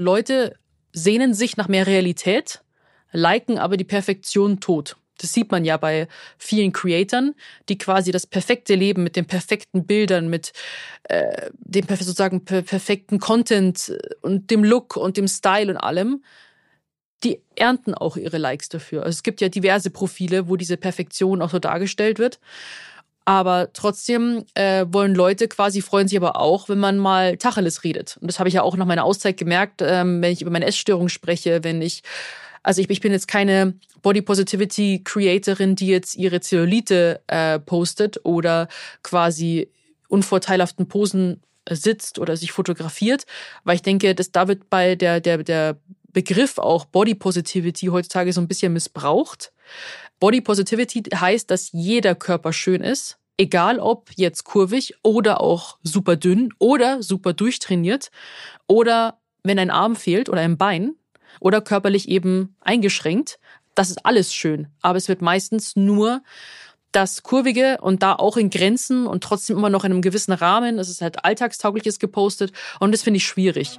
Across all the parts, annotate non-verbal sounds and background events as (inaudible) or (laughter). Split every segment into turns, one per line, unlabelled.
Leute sehnen sich nach mehr Realität, liken aber die Perfektion tot. Das sieht man ja bei vielen Creatoren, die quasi das perfekte Leben mit den perfekten Bildern, mit äh, dem sozusagen perfekten Content und dem Look und dem Style und allem, die ernten auch ihre Likes dafür. Also es gibt ja diverse Profile, wo diese Perfektion auch so dargestellt wird. Aber trotzdem äh, wollen Leute quasi, freuen sich aber auch, wenn man mal Tacheles redet. Und das habe ich ja auch nach meiner Auszeit gemerkt, ähm, wenn ich über meine Essstörung spreche, wenn ich also ich, ich bin jetzt keine Body Positivity Creatorin, die jetzt ihre Zellulite äh, postet oder quasi unvorteilhaften Posen äh, sitzt oder sich fotografiert, weil ich denke, dass da wird bei der, der, der Begriff auch Body Positivity heutzutage so ein bisschen missbraucht. Body Positivity heißt, dass jeder Körper schön ist, egal ob jetzt kurvig oder auch super dünn oder super durchtrainiert oder wenn ein Arm fehlt oder ein Bein, oder körperlich eben eingeschränkt. Das ist alles schön, aber es wird meistens nur das Kurvige und da auch in Grenzen und trotzdem immer noch in einem gewissen Rahmen. Es ist halt alltagstaugliches gepostet und das finde ich schwierig.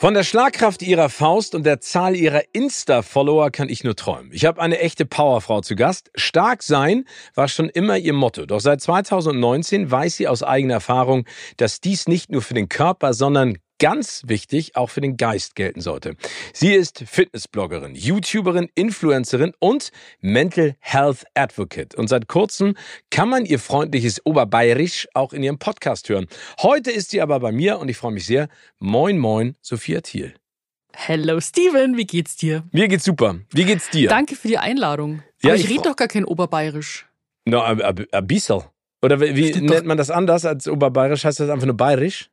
Von der Schlagkraft ihrer Faust und der Zahl ihrer Insta-Follower kann ich nur träumen. Ich habe eine echte Powerfrau zu Gast. Stark sein war schon immer ihr Motto. Doch seit 2019 weiß sie aus eigener Erfahrung, dass dies nicht nur für den Körper, sondern ganz wichtig auch für den Geist gelten sollte. Sie ist Fitnessbloggerin, YouTuberin, Influencerin und Mental Health Advocate. Und seit kurzem kann man ihr freundliches Oberbayerisch auch in ihrem Podcast hören. Heute ist sie aber bei mir und ich freue mich sehr. Moin, moin, Sophia Thiel.
Hello Steven, wie geht's dir?
Mir geht's super. Wie geht's dir?
Danke für die Einladung. Ja, Aber ich, ich rede doch gar kein Oberbayerisch.
No, ein bisschen. Oder wie nennt man das anders als Oberbayerisch? Heißt das einfach nur bayerisch?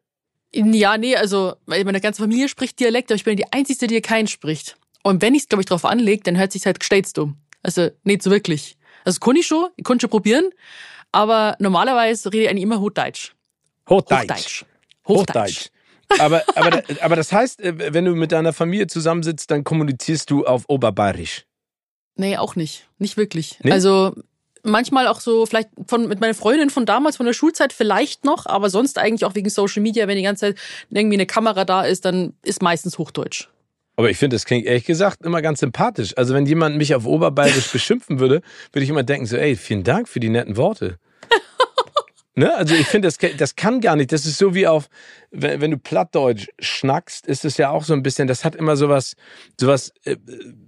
Ja, nee, also meine ganze Familie spricht Dialekt, aber ich bin die Einzige, die keinen spricht. Und wenn ich es, glaube ich, drauf anlege, dann hört sich halt gestellt dumm. Also nicht so wirklich. Also kann ich schon, ich kann schon probieren, aber normalerweise rede ich eigentlich immer Hochdeutsch.
Hochdeutsch. Hochdeutsch. Hochdeutsch. aber, aber, aber das heißt, äh, wenn du mit deiner Familie zusammensitzt, dann kommunizierst du auf Oberbayerisch.
Nee, auch nicht. Nicht wirklich. Nee? Also manchmal auch so, vielleicht von, mit meiner Freundin von damals, von der Schulzeit vielleicht noch, aber sonst eigentlich auch wegen Social Media, wenn die ganze Zeit irgendwie eine Kamera da ist, dann ist meistens Hochdeutsch.
Aber ich finde, das klingt ehrlich gesagt immer ganz sympathisch. Also wenn jemand mich auf Oberbayerisch (laughs) beschimpfen würde, würde ich immer denken so, ey, vielen Dank für die netten Worte. (laughs) ne? Also ich finde, das, das kann gar nicht. Das ist so wie auf, wenn, wenn du Plattdeutsch schnackst, ist es ja auch so ein bisschen, das hat immer sowas, sowas, äh,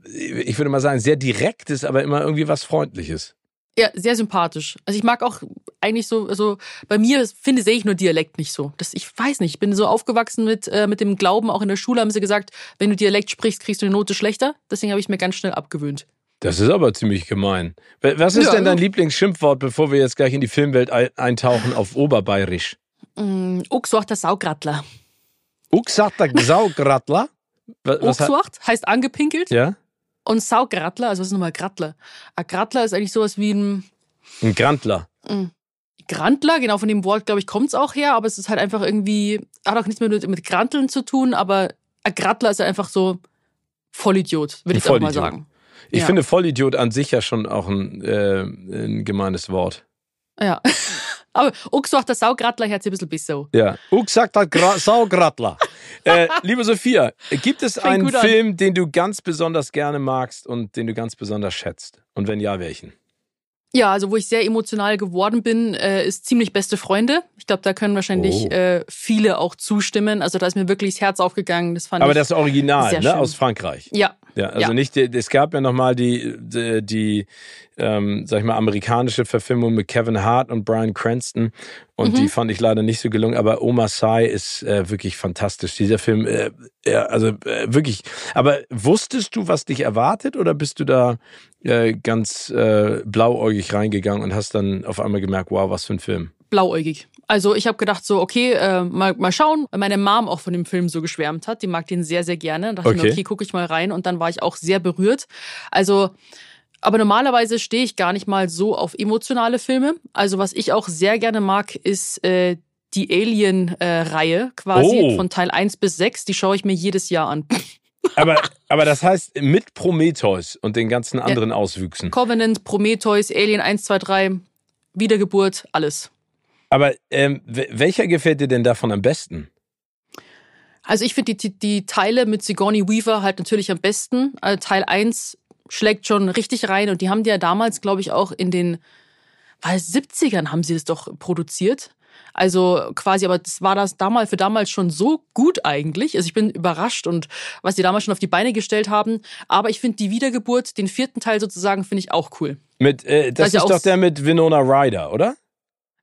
ich würde mal sagen, sehr direktes, aber immer irgendwie was Freundliches.
Ja, sehr sympathisch. Also ich mag auch eigentlich so, also bei mir finde sehe ich nur Dialekt nicht so. Das, ich weiß nicht, ich bin so aufgewachsen mit, äh, mit dem Glauben, auch in der Schule haben sie gesagt, wenn du Dialekt sprichst, kriegst du eine Note schlechter. Deswegen habe ich mir ganz schnell abgewöhnt.
Das ist aber ziemlich gemein. Was ist ja, denn dein Lieblingsschimpfwort, bevor wir jetzt gleich in die Filmwelt eintauchen auf Oberbayerisch?
Mm, Uxwachter Saugrattler.
Uxwachter Saugrattler?
Uxwacht heißt angepinkelt.
Ja.
Und Saugrattler, also was ist nochmal Grattler? Ein Grattler ist eigentlich sowas wie ein.
Ein Grantler.
Ein Grantler, genau von dem Wort, glaube ich, kommt es auch her, aber es ist halt einfach irgendwie, hat auch nichts mehr mit, mit Granteln zu tun, aber ein Grattler ist einfach so Vollidiot, würde ich auch mal sagen.
Ich ja. finde Vollidiot an sich ja schon auch ein, äh, ein gemeines Wort.
Ja. (laughs) Aber auch sagt der Saugrattler hört sich ein bisschen besser
Ja, auch sagt der Gra (laughs) Saugrattler. äh, liebe Sophia, gibt es (laughs) Fängt einen Film, an. den du ganz besonders gerne magst und den du ganz besonders schätzt? Und wenn ja, welchen?
Ja, also wo ich sehr emotional geworden bin, äh, ist ziemlich beste Freunde. Ich glaube, da können wahrscheinlich oh. äh, viele auch zustimmen. Also da ist mir wirklich das Herz aufgegangen. Das fand
Aber
ich
das Original, ne, schön. aus Frankreich.
Ja.
Ja, also ja. nicht, es gab ja nochmal die, die, die ähm, sag ich mal, amerikanische Verfilmung mit Kevin Hart und Brian Cranston. und mhm. die fand ich leider nicht so gelungen. Aber Oma Sai ist äh, wirklich fantastisch. Dieser Film, äh, ja, also äh, wirklich. Aber wusstest du, was dich erwartet, oder bist du da äh, ganz äh, blauäugig reingegangen und hast dann auf einmal gemerkt, wow, was für ein Film?
Blauäugig. Also ich habe gedacht so, okay, äh, mal, mal schauen, weil meine Mom auch von dem Film so geschwärmt hat. Die mag den sehr, sehr gerne. Da dachte okay. ich mir, okay, gucke ich mal rein und dann war ich auch sehr berührt. Also aber normalerweise stehe ich gar nicht mal so auf emotionale Filme. Also was ich auch sehr gerne mag, ist äh, die Alien-Reihe äh, quasi oh. von Teil 1 bis 6. Die schaue ich mir jedes Jahr an.
Aber, aber das heißt mit Prometheus und den ganzen anderen ja. Auswüchsen.
Covenant, Prometheus, Alien 1, 2, 3, Wiedergeburt, alles.
Aber ähm, welcher gefällt dir denn davon am besten?
Also ich finde die, die, die, Teile mit Sigourney Weaver halt natürlich am besten. Also Teil 1 schlägt schon richtig rein und die haben die ja damals, glaube ich, auch in den war 70ern haben sie es doch produziert. Also quasi, aber das war das damals für damals schon so gut eigentlich. Also ich bin überrascht und was die damals schon auf die Beine gestellt haben. Aber ich finde die Wiedergeburt, den vierten Teil sozusagen, finde ich auch cool.
Mit, äh, das, das ist doch der mit Winona Ryder, oder?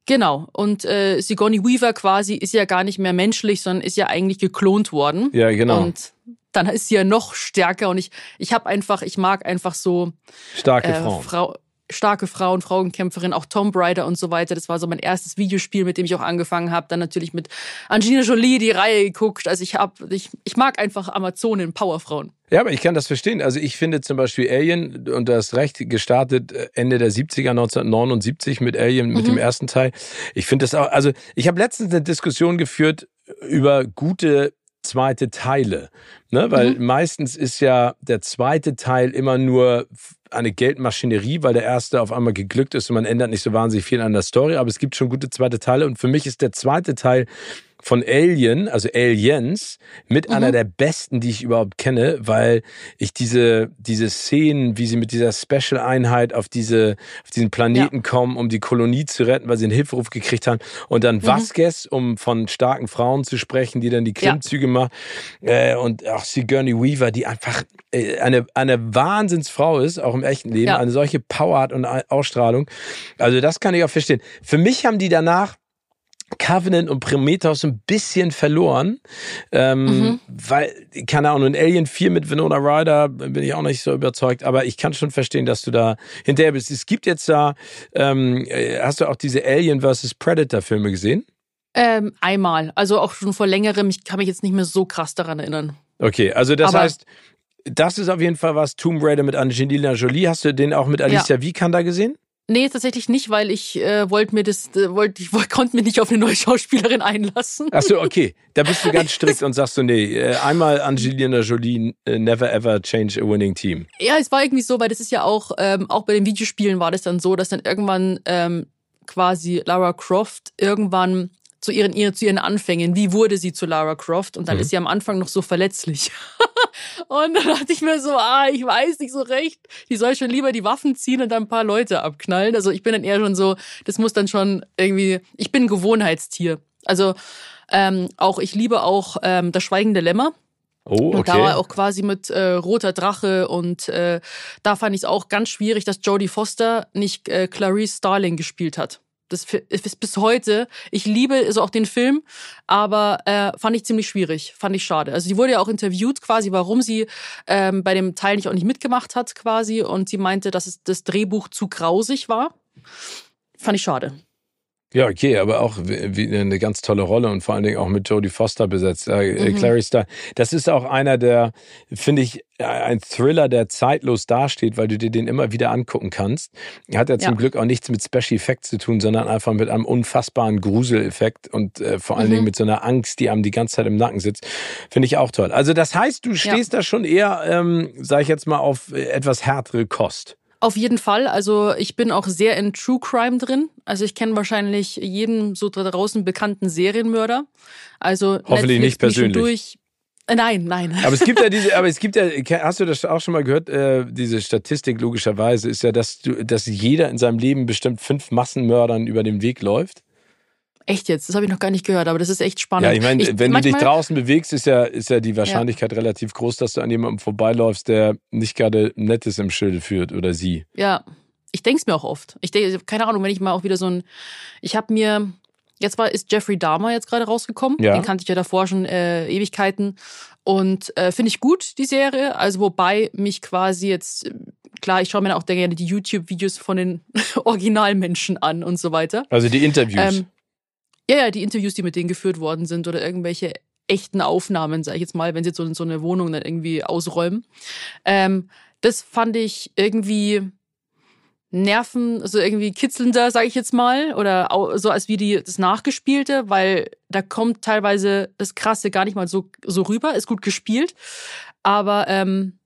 Genau. Und äh, Sigourney Weaver quasi ist ja gar nicht mehr menschlich, sondern ist ja eigentlich geklont worden.
Ja, genau.
Und dann ist sie ja noch stärker und ich, ich habe einfach, ich mag einfach so
starke äh, Frauen.
Frau, starke Frauen, Frauenkämpferin, auch Tomb Raider und so weiter. Das war so mein erstes Videospiel, mit dem ich auch angefangen habe. Dann natürlich mit Angelina Jolie die Reihe geguckt. Also ich hab, ich, ich mag einfach Amazonen, Powerfrauen.
Ja, aber ich kann das verstehen. Also ich finde zum Beispiel Alien, und du hast recht, gestartet äh, Ende der 70er, 1979 mit Alien, mit mhm. dem ersten Teil. Ich finde das auch, also ich habe letztens eine Diskussion geführt über gute zweite Teile. Ne? Weil mhm. meistens ist ja der zweite Teil immer nur eine Geldmaschinerie, weil der erste auf einmal geglückt ist und man ändert nicht so wahnsinnig viel an der Story. Aber es gibt schon gute zweite Teile und für mich ist der zweite Teil von Alien, also Aliens, mit mhm. einer der besten, die ich überhaupt kenne, weil ich diese, diese Szenen, wie sie mit dieser Special-Einheit auf diese, auf diesen Planeten ja. kommen, um die Kolonie zu retten, weil sie einen Hilferuf gekriegt haben. Und dann mhm. Vasquez, um von starken Frauen zu sprechen, die dann die Klimmzüge ja. macht. Äh, und auch Sigourney Weaver, die einfach äh, eine, eine Wahnsinnsfrau ist, auch im echten Leben, ja. eine solche Power hat und Ausstrahlung. Also das kann ich auch verstehen. Für mich haben die danach Covenant und Prometheus ein bisschen verloren, ähm, mhm. weil, keine Ahnung, in Alien 4 mit Winona Ryder bin ich auch nicht so überzeugt, aber ich kann schon verstehen, dass du da hinterher bist. Es gibt jetzt da, ähm, äh, hast du auch diese Alien vs. Predator Filme gesehen?
Ähm, einmal, also auch schon vor längerem, ich kann mich jetzt nicht mehr so krass daran erinnern.
Okay, also das aber heißt, das ist auf jeden Fall was, Tomb Raider mit Angelina Jolie, hast du den auch mit Alicia ja. Vikander gesehen?
Nee, tatsächlich nicht, weil ich äh, wollte mir das, äh, wollte, ich wollt, (laughs) konnte mir nicht auf eine neue Schauspielerin einlassen.
Ach so, okay. Da bist du ganz (laughs) strikt und sagst so, nee, äh, einmal Angelina Jolie, äh, never ever change a winning team.
Ja, es war irgendwie so, weil das ist ja auch, ähm, auch bei den Videospielen war das dann so, dass dann irgendwann ähm, quasi Lara Croft irgendwann zu ihren, ihr, zu ihren Anfängen, wie wurde sie zu Lara Croft? Und dann mhm. ist sie am Anfang noch so verletzlich. (laughs) und dann dachte ich mir so, ah, ich weiß nicht so recht. Die soll schon lieber die Waffen ziehen und dann ein paar Leute abknallen. Also ich bin dann eher schon so, das muss dann schon irgendwie, ich bin ein Gewohnheitstier. Also ähm, auch, ich liebe auch ähm, das Schweigende Lämmer.
Oh, okay.
Und da war auch quasi mit äh, Roter Drache und äh, da fand ich es auch ganz schwierig, dass Jodie Foster nicht äh, Clarice Starling gespielt hat. Das ist bis heute. Ich liebe so also auch den Film, aber äh, fand ich ziemlich schwierig, fand ich schade. Also sie wurde ja auch interviewt quasi, warum sie ähm, bei dem Teil nicht auch nicht mitgemacht hat quasi und sie meinte, dass es das Drehbuch zu grausig war. Fand ich schade.
Ja, okay, aber auch wie eine ganz tolle Rolle und vor allen Dingen auch mit Jodie Foster besetzt. Äh, mhm. Clary Star. Das ist auch einer der, finde ich, ein Thriller, der zeitlos dasteht, weil du dir den immer wieder angucken kannst. Hat ja zum ja. Glück auch nichts mit Special Effects zu tun, sondern einfach mit einem unfassbaren Gruseleffekt und äh, vor allen mhm. Dingen mit so einer Angst, die einem die ganze Zeit im Nacken sitzt. Finde ich auch toll. Also das heißt, du stehst ja. da schon eher, ähm, sag ich jetzt mal, auf äh, etwas härtere Kost.
Auf jeden Fall. Also ich bin auch sehr in True Crime drin. Also ich kenne wahrscheinlich jeden so da draußen bekannten Serienmörder. Also
hoffentlich Netflix nicht persönlich.
Durch. Äh, nein, nein.
Aber es gibt ja diese, (laughs) aber es gibt ja, hast du das auch schon mal gehört? Äh, diese Statistik logischerweise ist ja, dass du, dass jeder in seinem Leben bestimmt fünf Massenmördern über den Weg läuft.
Echt jetzt? Das habe ich noch gar nicht gehört, aber das ist echt spannend.
Ja, ich meine, wenn du dich draußen bewegst, ist ja, ist ja die Wahrscheinlichkeit ja. relativ groß, dass du an jemandem vorbeiläufst, der nicht gerade Nettes im Schilde führt oder sie.
Ja, ich denke es mir auch oft. Ich denke, keine Ahnung, wenn ich mal auch wieder so ein. Ich habe mir Jetzt war ist Jeffrey Dahmer jetzt gerade rausgekommen.
Ja.
Den kannte ich ja davor schon äh, Ewigkeiten. Und äh, finde ich gut, die Serie. Also wobei mich quasi jetzt, klar, ich schaue mir auch gerne die YouTube-Videos von den (laughs) Originalmenschen an und so weiter.
Also die Interviews.
Ähm, ja, ja, die Interviews, die mit denen geführt worden sind oder irgendwelche echten Aufnahmen, sage ich jetzt mal, wenn sie jetzt so, so eine Wohnung dann irgendwie ausräumen. Ähm, das fand ich irgendwie Nerven, so irgendwie kitzelnder, sage ich jetzt mal, oder so als wie die das Nachgespielte, weil da kommt teilweise das Krasse gar nicht mal so so rüber, ist gut gespielt, aber ähm,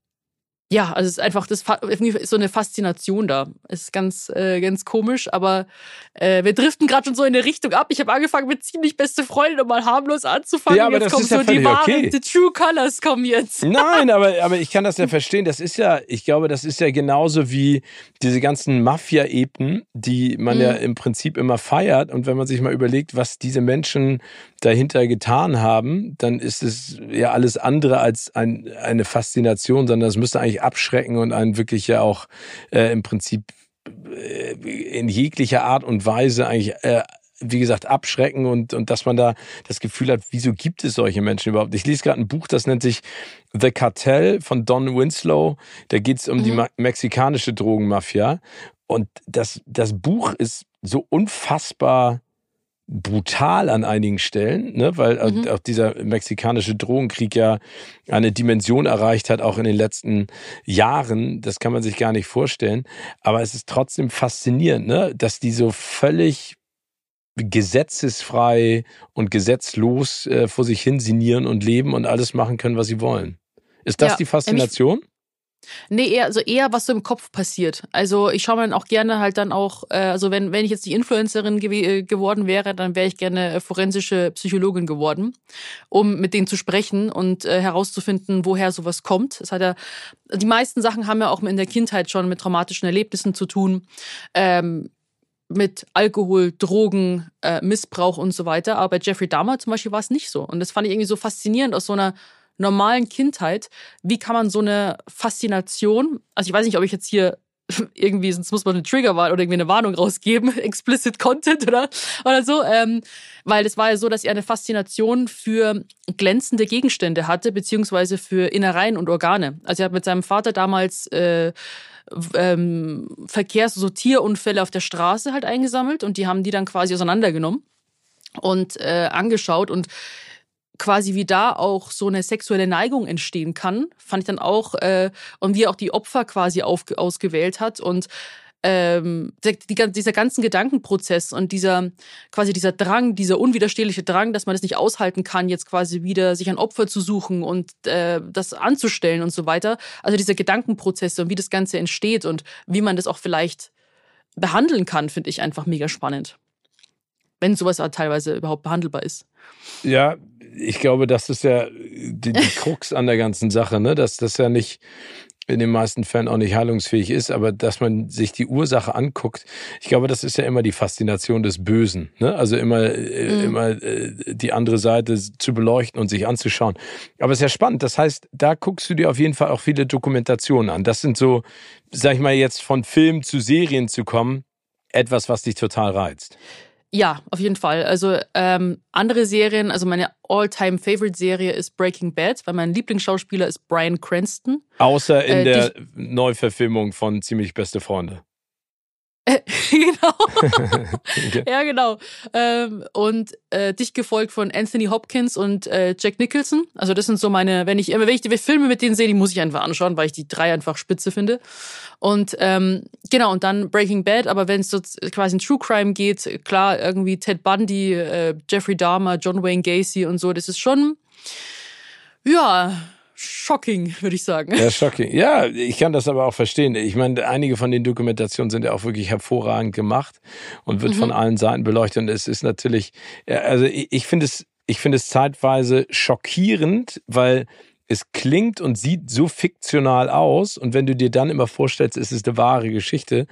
ja, also es ist einfach das ist so eine Faszination da. Ist ganz äh, ganz komisch, aber äh, wir driften gerade schon so in eine Richtung ab. Ich habe angefangen mit ziemlich beste Freunde, um mal harmlos anzufangen.
Ja, aber
jetzt
das
kommen
ist ja
so die
völlig
wahren,
okay.
die True Colors kommen jetzt. (laughs)
Nein, aber, aber ich kann das ja verstehen. Das ist ja, ich glaube, das ist ja genauso wie diese ganzen Mafia-Epen, die man
Mhm.
ja im Prinzip immer feiert. Und wenn man sich mal überlegt, was diese Menschen dahinter getan haben, dann ist es ja alles andere als ein, eine Faszination, sondern es müsste eigentlich abschrecken und einen wirklich ja auch äh, im Prinzip äh, in jeglicher Art und Weise eigentlich äh, wie gesagt, abschrecken und, und dass man da das Gefühl hat, wieso gibt es solche Menschen überhaupt? Ich lese gerade ein Buch, das nennt sich The Cartel von Don Winslow. Da geht es um die
Mhm.
ma- mexikanische Drogenmafia. Und das, das Buch ist so unfassbar brutal an einigen Stellen, ne? weil auch-
Mhm.
auch dieser mexikanische Drogenkrieg ja eine Dimension erreicht hat, auch in den letzten Jahren. Das kann man sich gar nicht vorstellen. Aber es ist trotzdem faszinierend, ne? dass die so völlig gesetzesfrei und gesetzlos äh, vor sich hin sinnieren und leben und alles machen können, was sie wollen. Ist das
Ja,
die Faszination?
Nee, eher, also eher, was so im Kopf passiert. Also ich schaue mir dann auch gerne halt dann auch, äh, also wenn, wenn ich jetzt die Influencerin gew äh, geworden wäre, dann wäre ich gerne äh, forensische Psychologin geworden, um mit denen zu sprechen und äh, herauszufinden, woher sowas kommt. Es hat ja, die meisten Sachen haben ja auch in der Kindheit schon mit traumatischen Erlebnissen zu tun. Ähm, mit Alkohol, Drogen, äh, Missbrauch und so weiter. Aber bei Jeffrey Dahmer zum Beispiel war es nicht so. Und das fand ich irgendwie so faszinierend aus so einer normalen Kindheit. Wie kann man so eine Faszination, also ich weiß nicht, ob ich jetzt hier (laughs) irgendwie, sonst muss man eine Triggerwarnung oder irgendwie eine Warnung rausgeben, (laughs) explicit Content oder, oder so, ähm, weil es war ja so, dass er eine Faszination für glänzende Gegenstände hatte, beziehungsweise für Innereien und Organe. Also er hat mit seinem Vater damals äh, ähm, Verkehrs-, so Tierunfälle auf der Straße halt eingesammelt und die haben die dann quasi auseinandergenommen und äh, angeschaut und quasi wie da auch so eine sexuelle Neigung entstehen kann, fand ich dann auch, äh, und wie er auch die Opfer quasi auf, ausgewählt hat und ähm, die, die, dieser ganzen Gedankenprozess und dieser quasi dieser Drang, dieser unwiderstehliche Drang, dass man das nicht aushalten kann, jetzt quasi wieder sich ein Opfer zu suchen und äh, das anzustellen und so weiter. Also diese Gedankenprozesse und wie das Ganze entsteht und wie man das auch vielleicht behandeln kann, finde ich einfach mega spannend. Wenn sowas auch teilweise überhaupt behandelbar ist.
Ja, ich glaube, das ist ja die, die Krux an der ganzen Sache, ne? dass das ja nicht in den meisten Fällen auch nicht heilungsfähig ist, aber dass man sich die Ursache anguckt, ich glaube, das ist ja immer die Faszination des Bösen, ne? Also immer, äh,
Mhm.
immer äh, die andere Seite zu beleuchten und sich anzuschauen. Aber es ist ja spannend. Das heißt, da guckst du dir auf jeden Fall auch viele Dokumentationen an. Das sind so, sag ich mal, jetzt von Film zu Serien zu kommen, etwas, was dich total reizt.
Ja, auf jeden Fall. Also ähm, andere Serien, also meine All-Time-Favorite-Serie ist Breaking Bad, weil mein Lieblingsschauspieler ist Brian Cranston.
Außer in
Äh,
der Neuverfilmung von Ziemlich Beste Freunde. (laughs)
genau.
Okay.
Ja, genau. Ähm, und äh, dicht gefolgt von Anthony Hopkins und äh, Jack Nicholson. Also das sind so meine, wenn ich, wenn ich die Filme mit denen sehe, die muss ich einfach anschauen, weil ich die drei einfach spitze finde. Und ähm, genau, und dann Breaking Bad, aber wenn es so quasi in True Crime geht, klar, irgendwie Ted Bundy, äh, Jeffrey Dahmer, John Wayne Gacy und so, das ist schon, ja, shocking, würde ich sagen.
Ja, shocking. Ja, ich kann das aber auch verstehen. Ich meine, einige von den Dokumentationen sind ja auch wirklich hervorragend gemacht und wird
Mhm.
von allen Seiten beleuchtet. Und es ist natürlich, also ich, ich finde es, ich finde es zeitweise schockierend, weil es klingt und sieht so fiktional aus. Und wenn du dir dann immer vorstellst, es ist eine wahre Geschichte,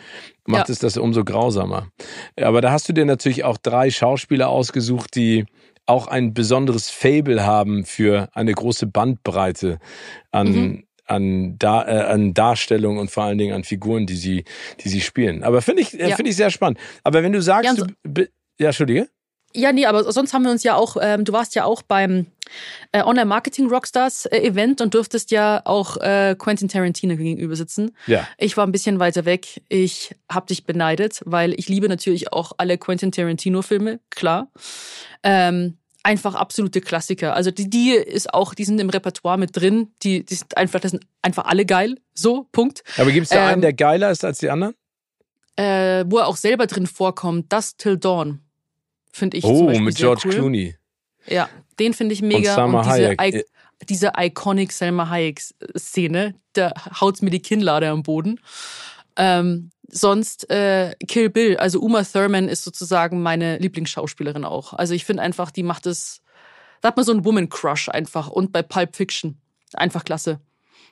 macht
Ja.
es das umso grausamer. Aber da hast du dir natürlich auch drei Schauspieler ausgesucht, die auch ein besonderes Fable haben für eine große Bandbreite an,
Mhm.
an, da, äh, an Darstellung und vor allen Dingen an Figuren, die sie, die sie spielen. Aber finde ich, äh,
Ja.
finde ich sehr spannend. Aber wenn du sagst,
Ja, so-
du, ja, Entschuldige.
Ja, nee, aber sonst haben wir uns ja auch, ähm, du warst ja auch beim äh, Online Marketing Rockstars äh, Event und durftest ja auch äh, Quentin Tarantino gegenüber sitzen.
Ja.
Ich war ein bisschen weiter weg. Ich habe dich beneidet, weil ich liebe natürlich auch alle Quentin Tarantino Filme, klar. Ähm, einfach absolute Klassiker. Also die, die ist auch, die sind im Repertoire mit drin. Die, die sind einfach, das sind einfach alle geil. So, Punkt.
Aber gibt es da
Ähm,
einen, der geiler ist als die anderen?
Äh, wo er auch selber drin vorkommt, Das Till Dawn. Finde ich zum
Oh,
Beispiel
mit George
cool.
Clooney.
Ja, den finde ich mega.
Salma
diese,
Hayek.
I diese iconic Selma Hayek-Szene, da haut's mir die Kinnlade am Boden. Ähm, sonst äh, Kill Bill, also Uma Thurman ist sozusagen meine Lieblingsschauspielerin auch. Also ich finde einfach, die macht es, da hat man so einen Woman-Crush einfach. Und bei Pulp Fiction, einfach klasse.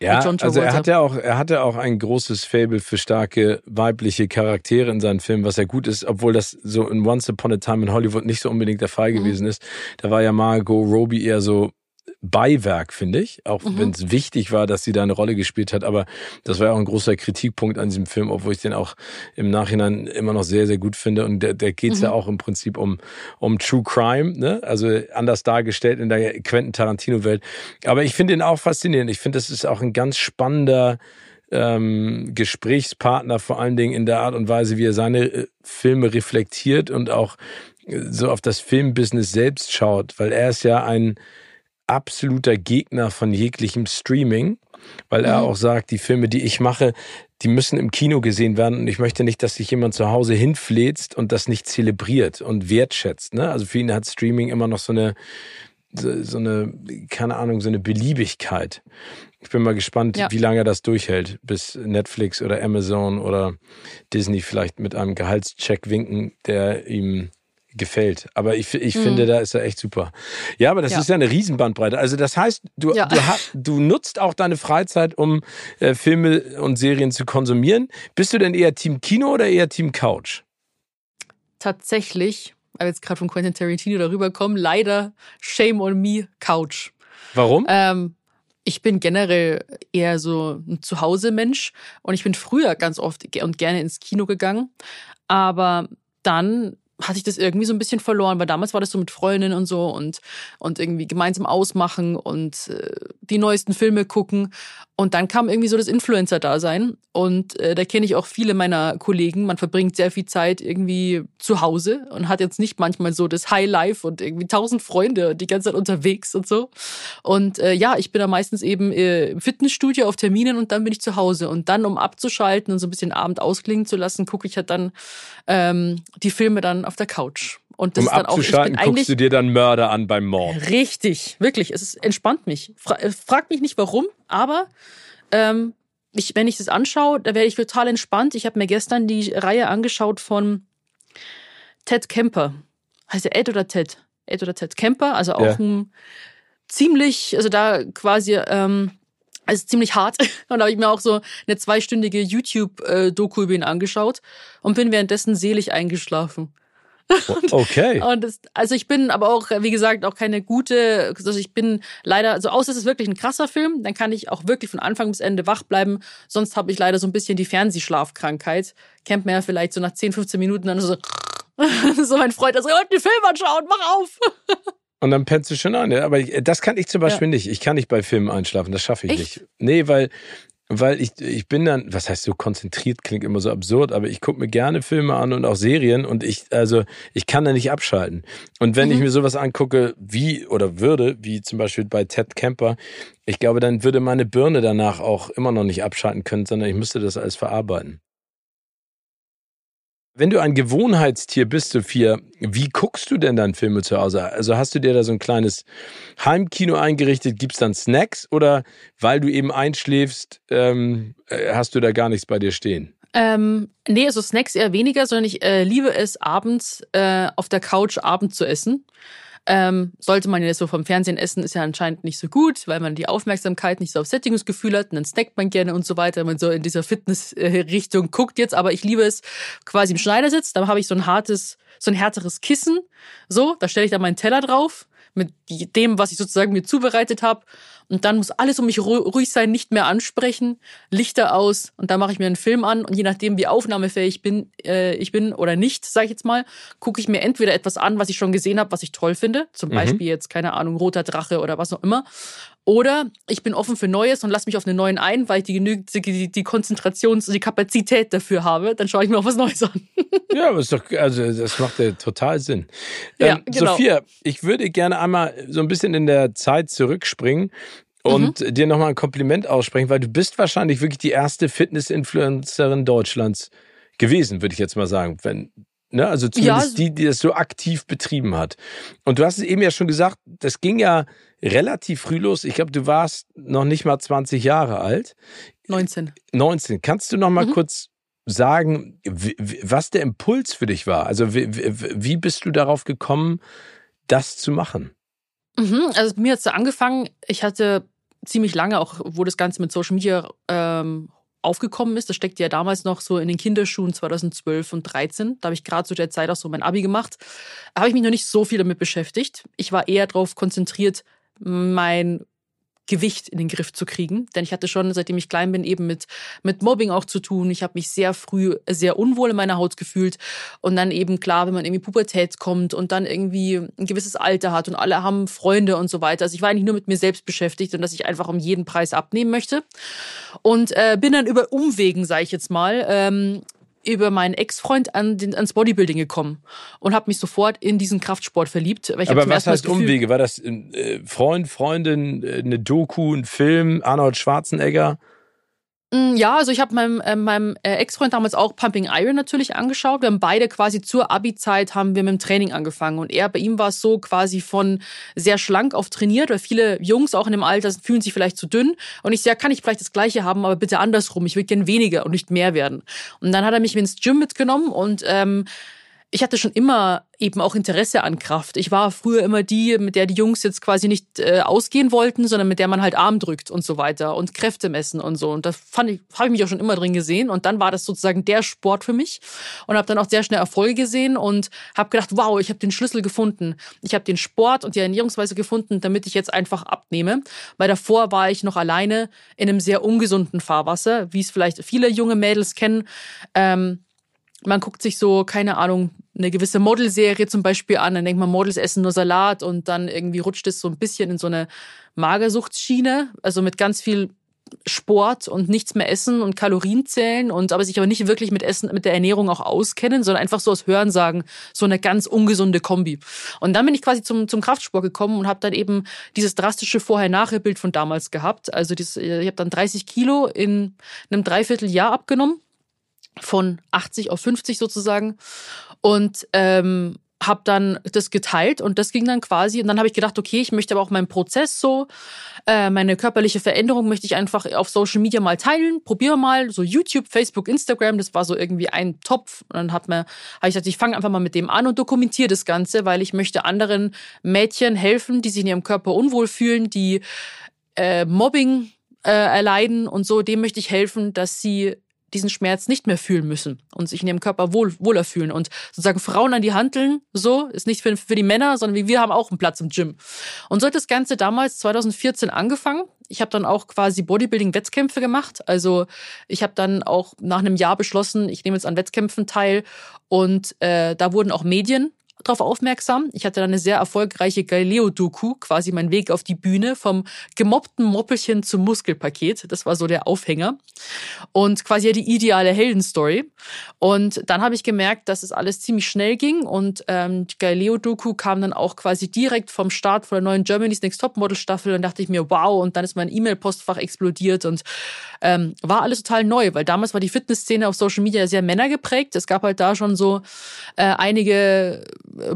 Ja, also er hat ja auch, er hatte auch ein großes Fable für starke weibliche Charaktere in seinen Filmen, was ja gut ist, obwohl das so in Once Upon a Time in Hollywood nicht so unbedingt der Fall
Mhm.
gewesen ist. Da war ja Margot Robbie eher so Beiwerk, finde ich, auch
Mhm.
wenn es wichtig war, dass sie da eine Rolle gespielt hat. Aber das war ja auch ein großer Kritikpunkt an diesem Film, obwohl ich den auch im Nachhinein immer noch sehr, sehr gut finde. Und der, der geht's ja
Mhm.
auch im Prinzip um, um True Crime, ne? also anders dargestellt in der Quentin Tarantino-Welt. Aber ich finde ihn auch faszinierend. Ich finde, das ist auch ein ganz spannender ähm, Gesprächspartner, vor allen Dingen in der Art und Weise, wie er seine äh, Filme reflektiert und auch äh, so auf das Filmbusiness selbst schaut, weil er ist ja ein absoluter Gegner von jeglichem Streaming, weil er
Mhm.
auch sagt, die Filme, die ich mache, die müssen im Kino gesehen werden und ich möchte nicht, dass sich jemand zu Hause hinfläzt und das nicht zelebriert und wertschätzt. Ne? Also für ihn hat Streaming immer noch so eine, so so eine, keine Ahnung, so eine Beliebigkeit. Ich bin mal gespannt,
Ja.
wie lange das durchhält, bis Netflix oder Amazon oder Disney vielleicht mit einem Gehaltscheck winken, der ihm gefällt. Aber ich, ich
Mhm.
finde, da ist er echt super. Ja, aber das
Ja.
ist ja eine Riesenbandbreite. Also das heißt, du,
Ja.
du, du nutzt auch deine Freizeit, um äh, Filme und Serien zu konsumieren. Bist du denn eher Team Kino oder eher Team Couch?
Tatsächlich, weil wir jetzt gerade von Quentin Tarantino darüber kommen, leider Shame on Me Couch.
Warum?
Ähm, ich bin generell eher so ein Zuhause-Mensch und ich bin früher ganz oft und gerne ins Kino gegangen. Aber dann hatte ich das irgendwie so ein bisschen verloren, weil damals war das so mit Freundinnen und so und, und irgendwie gemeinsam ausmachen und äh, die neuesten Filme gucken. Und dann kam irgendwie so das Influencer-Dasein. Und äh, da kenne ich auch viele meiner Kollegen. Man verbringt sehr viel Zeit irgendwie zu Hause und hat jetzt nicht manchmal so das High Life und irgendwie tausend Freunde und die ganze Zeit unterwegs und so. Und äh, ja, ich bin da meistens eben äh, im Fitnessstudio auf Terminen und dann bin ich zu Hause. Und dann, um abzuschalten und so ein bisschen Abend ausklingen zu lassen, gucke ich halt dann ähm, die Filme dann auf der Couch. Und das
um
ist dann auch, ich bin
guckst du dir dann Mörder an beim Mord.
Richtig, wirklich. Es ist, entspannt mich. Fra äh, fragt mich nicht warum, aber ähm, ich, wenn ich das anschaue, da werde ich total entspannt. Ich habe mir gestern die Reihe angeschaut von Ted Kemper. Heißt er Ed oder Ted? Ed oder Ted Kemper, also auch
Ja.
ein ziemlich, also da quasi, ähm, also ziemlich hart. (laughs) Und da habe ich mir auch so eine zweistündige YouTube-Doku über ihn angeschaut und bin währenddessen selig eingeschlafen. (laughs)
Okay.
Und das, also ich bin aber auch, wie gesagt, auch keine gute, also ich bin leider, also außer es ist wirklich ein krasser Film, dann kann ich auch wirklich von Anfang bis Ende wach bleiben. Sonst habe ich leider so ein bisschen die Fernsehschlafkrankheit. Kennt man ja vielleicht so nach 10, 15 Minuten dann so, (laughs) so mein Freund, also, heute den Film anschauen, mach auf. (laughs)
Und dann pennst du schon an. Ja? Aber das kann ich zum Beispiel nicht. Ich kann nicht bei Filmen einschlafen. Das schaffe ich
Echt?
nicht. Nee, weil, weil ich, ich bin dann, was heißt so konzentriert, klingt immer so absurd, aber ich gucke mir gerne Filme an und auch Serien und ich, also ich kann da nicht abschalten. Und wenn ich
Mhm.
mir sowas angucke, wie oder würde, wie zum Beispiel bei Ted Kemper, ich glaube, dann würde meine Birne danach auch immer noch nicht abschalten können, sondern ich müsste das alles verarbeiten. Wenn du ein Gewohnheitstier bist, Sophia, wie guckst du denn dann Filme zu Hause? Also hast du dir da so ein kleines Heimkino eingerichtet? Gibt's dann Snacks oder weil du eben einschläfst, ähm, äh, hast du da gar nichts bei dir stehen?
Ähm, nee, also Snacks eher weniger, sondern ich äh, liebe es, abends äh, auf der Couch Abend zu essen. Ähm, sollte man ja so vom Fernsehen essen, ist ja anscheinend nicht so gut, weil man die Aufmerksamkeit nicht so auf Sättigungsgefühl hat und dann snackt man gerne und so weiter, wenn man so in dieser Fitness-Richtung guckt jetzt. Aber ich liebe es quasi im Schneidersitz, da habe ich so ein hartes, so ein härteres Kissen. So, da stelle ich dann meinen Teller drauf mit dem, was ich sozusagen mir zubereitet habe. Und dann muss alles um mich ruhig sein, nicht mehr ansprechen, Lichter aus und dann mache ich mir einen Film an und je nachdem, wie aufnahmefähig bin, äh, ich bin oder nicht, sage ich jetzt mal, gucke ich mir entweder etwas an, was ich schon gesehen habe, was ich toll finde, zum mhm. Beispiel jetzt, keine Ahnung, Roter Drache oder was auch immer, oder ich bin offen für Neues und lasse mich auf einen neuen ein, weil ich die genügend die, die Konzentrations- die Kapazität dafür habe. Dann schaue ich mir auch was Neues an. (laughs)
ja, aber ist doch, also das macht ja total Sinn. Ja, ähm, genau. Sophia, ich würde gerne einmal so ein bisschen in der Zeit zurückspringen und mhm. dir nochmal ein Kompliment aussprechen, weil du bist wahrscheinlich wirklich die erste Fitness-Influencerin Deutschlands gewesen, würde ich jetzt mal sagen. Wenn, ne? Also zumindest ja. die, die das so aktiv betrieben hat. Und du hast es eben ja schon gesagt, das ging ja relativ früh los. Ich glaube, du warst noch nicht mal 20 Jahre alt.
19.
19. Kannst du noch mal mhm. kurz sagen, was der Impuls für dich war? Also wie, wie bist du darauf gekommen, das zu machen?
Mhm. Also bei mir hat es angefangen, ich hatte ziemlich lange, auch wo das Ganze mit Social Media ähm, aufgekommen ist. Das steckte ja damals noch so in den Kinderschuhen 2012 und 13. Da habe ich gerade zu der Zeit auch so mein Abi gemacht. Da habe ich mich noch nicht so viel damit beschäftigt. Ich war eher darauf konzentriert, mein Gewicht in den Griff zu kriegen. Denn ich hatte schon, seitdem ich klein bin, eben mit, mit Mobbing auch zu tun. Ich habe mich sehr früh sehr unwohl in meiner Haut gefühlt. Und dann eben klar, wenn man irgendwie Pubertät kommt und dann irgendwie ein gewisses Alter hat und alle haben Freunde und so weiter. Also ich war eigentlich nur mit mir selbst beschäftigt und dass ich einfach um jeden Preis abnehmen möchte. Und äh, bin dann über Umwegen, sage ich jetzt mal, ähm, über meinen Ex-Freund an den, ans Bodybuilding gekommen und habe mich sofort in diesen Kraftsport verliebt.
Aber was heißt Umwege? War das äh, Freund, Freundin, äh, eine Doku, ein Film, Arnold Schwarzenegger?
Mm, ja, also ich habe meinem, äh, meinem äh, Ex-Freund damals auch Pumping Iron natürlich angeschaut. Wir haben beide quasi zur Abi-Zeit haben wir mit dem Training angefangen. Und er, bei ihm war es so quasi von sehr schlank auf trainiert, weil viele Jungs auch in dem Alter fühlen sich vielleicht zu dünn. Und ich sage, kann ich vielleicht das Gleiche haben, aber bitte andersrum. Ich will gern weniger und nicht mehr werden. Und dann hat er mich ins Gym mitgenommen und ähm, ich hatte schon immer eben auch Interesse an Kraft. Ich war früher immer die, mit der die Jungs jetzt quasi nicht äh, ausgehen wollten, sondern mit der man halt Arm drückt und so weiter und Kräfte messen und so. Und da fand ich, habe ich mich auch schon immer drin gesehen. Und dann war das sozusagen der Sport für mich und habe dann auch sehr schnell Erfolge gesehen und habe gedacht, wow, ich habe den Schlüssel gefunden. Ich habe den Sport und die Ernährungsweise gefunden, damit ich jetzt einfach abnehme. Weil davor war ich noch alleine in einem sehr ungesunden Fahrwasser, wie es vielleicht viele junge Mädels kennen. Ähm, man guckt sich so, keine Ahnung, eine gewisse Modelserie zum Beispiel an, dann denkt man, Models essen nur Salat und dann irgendwie rutscht es so ein bisschen in so eine Magersuchtsschiene, also mit ganz viel Sport und nichts mehr essen und Kalorien zählen und aber sich aber nicht wirklich mit Essen, mit der Ernährung auch auskennen, sondern einfach so aus Hören sagen, so eine ganz ungesunde Kombi. Und dann bin ich quasi zum, zum Kraftsport gekommen und habe dann eben dieses drastische Vorher-Nachher-Bild von damals gehabt. Also dieses, ich habe dann 30 Kilo in einem Dreivierteljahr abgenommen von 80 auf 50 sozusagen und ähm, habe dann das geteilt und das ging dann quasi und dann habe ich gedacht, okay, ich möchte aber auch meinen Prozess so, äh, meine körperliche Veränderung möchte ich einfach auf Social Media mal teilen, probiere mal so YouTube, Facebook, Instagram, das war so irgendwie ein Topf. Und dann hat mir habe ich gesagt, ich fange einfach mal mit dem an und dokumentiere das Ganze, weil ich möchte anderen Mädchen helfen, die sich in ihrem Körper unwohl fühlen, die äh, Mobbing äh, erleiden und so, dem möchte ich helfen, dass sie diesen Schmerz nicht mehr fühlen müssen und sich in ihrem Körper wohl, wohler fühlen. Und sozusagen Frauen an die Handeln, so, ist nicht für, für die Männer, sondern wir haben auch einen Platz im Gym. Und so hat das Ganze damals 2014 angefangen. Ich habe dann auch quasi Bodybuilding-Wettkämpfe gemacht. Also ich habe dann auch nach einem Jahr beschlossen, ich nehme jetzt an Wettkämpfen teil. Und äh, da wurden auch Medien darauf aufmerksam. Ich hatte dann eine sehr erfolgreiche Galileo-Doku, quasi mein Weg auf die Bühne, vom gemobbten Moppelchen zum Muskelpaket. Das war so der Aufhänger. Und quasi ja die ideale Heldenstory. Und dann habe ich gemerkt, dass es alles ziemlich schnell ging. Und ähm, die Galileo-Doku kam dann auch quasi direkt vom Start von der neuen Germany's Next Topmodel-Staffel. Und dachte ich mir, wow. Und dann ist mein E-Mail-Postfach explodiert und ähm, war alles total neu, weil damals war die Fitnessszene auf Social Media sehr männergeprägt. Es gab halt da schon so äh, einige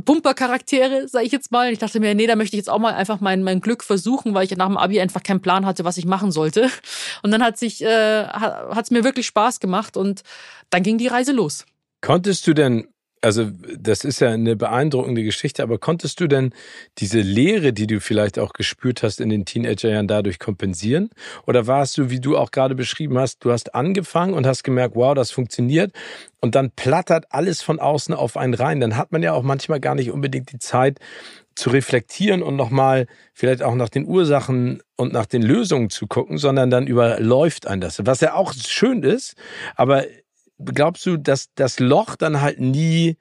Bumper-Charaktere, sage ich jetzt mal. Ich dachte mir, nee, da möchte ich jetzt auch mal einfach mein, mein Glück versuchen, weil ich nach dem Abi einfach keinen Plan hatte, was ich machen sollte. Und dann hat sich, äh, hat es mir wirklich Spaß gemacht und dann ging die Reise los.
Konntest du denn Also das ist ja eine beeindruckende Geschichte, aber konntest du denn diese Leere, die du vielleicht auch gespürt hast in den Teenagerjahren, dadurch kompensieren? Oder warst du, wie du auch gerade beschrieben hast, du hast angefangen und hast gemerkt, wow, das funktioniert und dann plattert alles von außen auf einen rein. Dann hat man ja auch manchmal gar nicht unbedingt die Zeit zu reflektieren und nochmal vielleicht auch nach den Ursachen und nach den Lösungen zu gucken, sondern dann überläuft ein das. Was ja auch schön ist, aber glaubst du, dass das Loch dann halt nie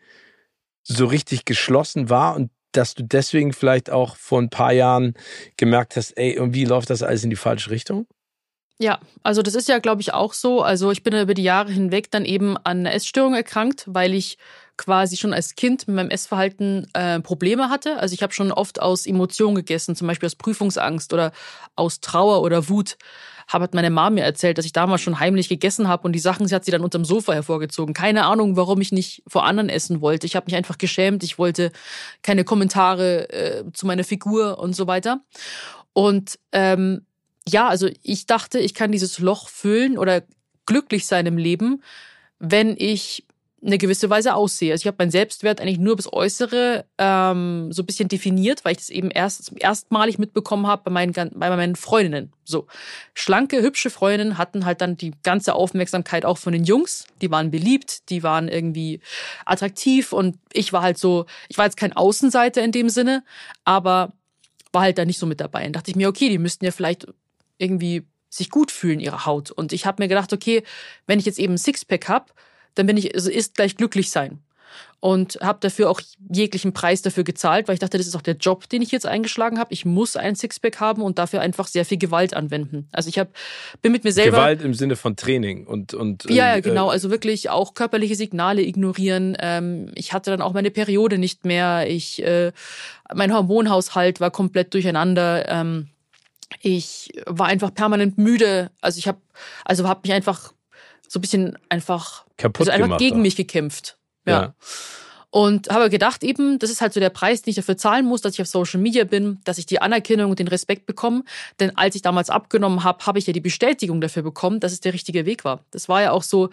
so richtig geschlossen war und dass du deswegen vielleicht auch vor ein paar Jahren gemerkt hast, ey, irgendwie läuft das alles in die falsche Richtung?
Ja, also das ist ja, glaube ich, auch so. Also ich bin über die Jahre hinweg dann eben an einer Essstörung erkrankt, weil ich quasi schon als Kind mit meinem Essverhalten äh, Probleme hatte. Also ich habe schon oft aus Emotionen gegessen, zum Beispiel aus Prüfungsangst oder aus Trauer oder Wut hat meine Mama mir erzählt, dass ich damals schon heimlich gegessen habe und die Sachen, sie hat sie dann unterm Sofa hervorgezogen. Keine Ahnung, warum ich nicht vor anderen essen wollte. Ich habe mich einfach geschämt. Ich wollte keine Kommentare äh, zu meiner Figur und so weiter. Und ähm, ja, also ich dachte, ich kann dieses Loch füllen oder glücklich sein im Leben, wenn ich eine gewisse Weise aussehe. Also ich habe meinen Selbstwert eigentlich nur bis Äußere ähm, so ein bisschen definiert, weil ich das eben erst erstmalig mitbekommen habe bei meinen, bei meinen Freundinnen. So schlanke, hübsche Freundinnen hatten halt dann die ganze Aufmerksamkeit auch von den Jungs. Die waren beliebt, die waren irgendwie attraktiv und ich war halt so, ich war jetzt kein Außenseiter in dem Sinne, aber war halt da nicht so mit dabei. Und dachte ich mir, okay, die müssten ja vielleicht irgendwie sich gut fühlen, ihre Haut. Und ich habe mir gedacht, okay, wenn ich jetzt eben ein Sixpack habe, dann bin ich, also ist gleich glücklich sein. Und habe dafür auch jeglichen Preis dafür gezahlt, weil ich dachte, das ist auch der Job, den ich jetzt eingeschlagen habe. Ich muss ein Sixpack haben und dafür einfach sehr viel Gewalt anwenden. Also ich hab, bin mit mir selber.
Gewalt im Sinne von Training und. und
ja, ja, äh, genau. Also wirklich auch körperliche Signale ignorieren. Ähm, ich hatte dann auch meine Periode nicht mehr. Ich, äh, mein Hormonhaushalt war komplett durcheinander. Ähm, ich war einfach permanent müde. Also ich habe, also habe mich einfach so ein bisschen einfach,
Kaputt
also einfach
gemacht,
gegen mich gekämpft. Ja.
Ja.
Und habe gedacht eben, das ist halt so der Preis, den ich dafür zahlen muss, dass ich auf Social Media bin, dass ich die Anerkennung und den Respekt bekomme. Denn als ich damals abgenommen habe, habe ich ja die Bestätigung dafür bekommen, dass es der richtige Weg war. Das war ja auch so,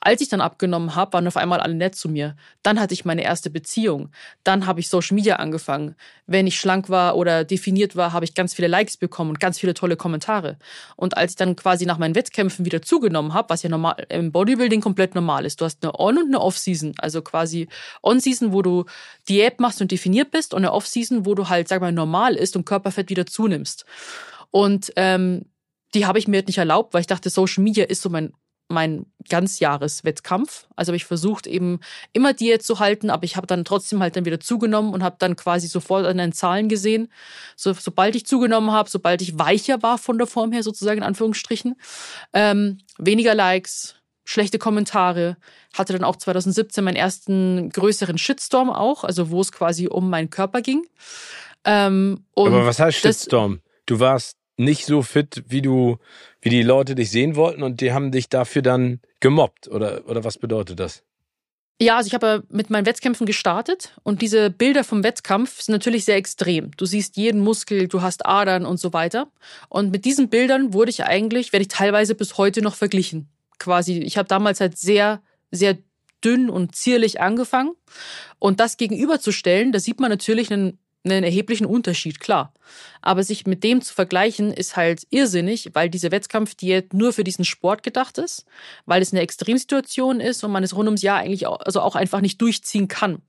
als ich dann abgenommen habe, waren auf einmal alle nett zu mir. Dann hatte ich meine erste Beziehung. Dann habe ich Social Media angefangen. Wenn ich schlank war oder definiert war, habe ich ganz viele Likes bekommen und ganz viele tolle Kommentare. Und als ich dann quasi nach meinen Wettkämpfen wieder zugenommen habe, was ja normal im Bodybuilding komplett normal ist, du hast eine On- und eine Off-Season. Also quasi On-Season, wo du Diät machst und definiert bist und eine Off-Season, wo du halt, sag mal, normal ist und Körperfett wieder zunimmst. Und ähm, die habe ich mir halt nicht erlaubt, weil ich dachte, Social Media ist so mein mein Ganzjahreswettkampf. Also habe ich versucht, eben immer Diät zu halten, aber ich habe dann trotzdem halt dann wieder zugenommen und habe dann quasi sofort an den Zahlen gesehen. So, sobald ich zugenommen habe, sobald ich weicher war von der Form her, sozusagen in Anführungsstrichen, ähm, weniger Likes, schlechte Kommentare, hatte dann auch 2017 meinen ersten größeren Shitstorm auch, also wo es quasi um meinen Körper ging. Ähm, und
Aber was heißt
das-
Shitstorm? Du warst nicht so fit, wie du, wie die Leute dich sehen wollten und die haben dich dafür dann gemobbt oder, oder was bedeutet das?
Ja, also ich habe mit meinen Wettkämpfen gestartet und diese Bilder vom Wettkampf sind natürlich sehr extrem. Du siehst jeden Muskel, du hast Adern und so weiter. Und mit diesen Bildern wurde ich eigentlich, werde ich teilweise bis heute noch verglichen. Quasi, ich habe damals halt sehr, sehr dünn und zierlich angefangen. Und das gegenüberzustellen, da sieht man natürlich einen, einen erheblichen Unterschied, klar. Aber sich mit dem zu vergleichen, ist halt irrsinnig, weil diese Wettkampfdiät nur für diesen Sport gedacht ist, weil es eine Extremsituation ist und man es rund ums Jahr eigentlich auch, also auch einfach nicht durchziehen kann.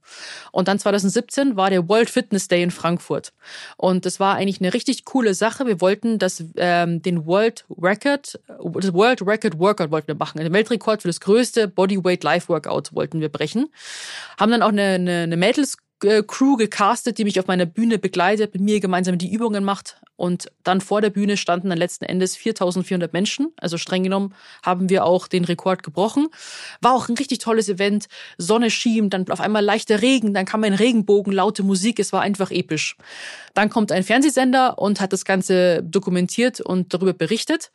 Und dann 2017 war der World Fitness Day in Frankfurt. Und das war eigentlich eine richtig coole Sache. Wir wollten das, ähm, den World Record, das World Record Workout wollten wir machen. Den Weltrekord für das größte Bodyweight Life Workout wollten wir brechen. Haben dann auch eine, eine, eine Mädels Crew gecastet, die mich auf meiner Bühne begleitet, mit mir gemeinsam die Übungen macht. Und dann vor der Bühne standen dann letzten Endes 4400 Menschen. Also streng genommen haben wir auch den Rekord gebrochen. War auch ein richtig tolles Event. Sonne schien, dann auf einmal leichter Regen, dann kam ein Regenbogen, laute Musik. Es war einfach episch. Dann kommt ein Fernsehsender und hat das Ganze dokumentiert und darüber berichtet.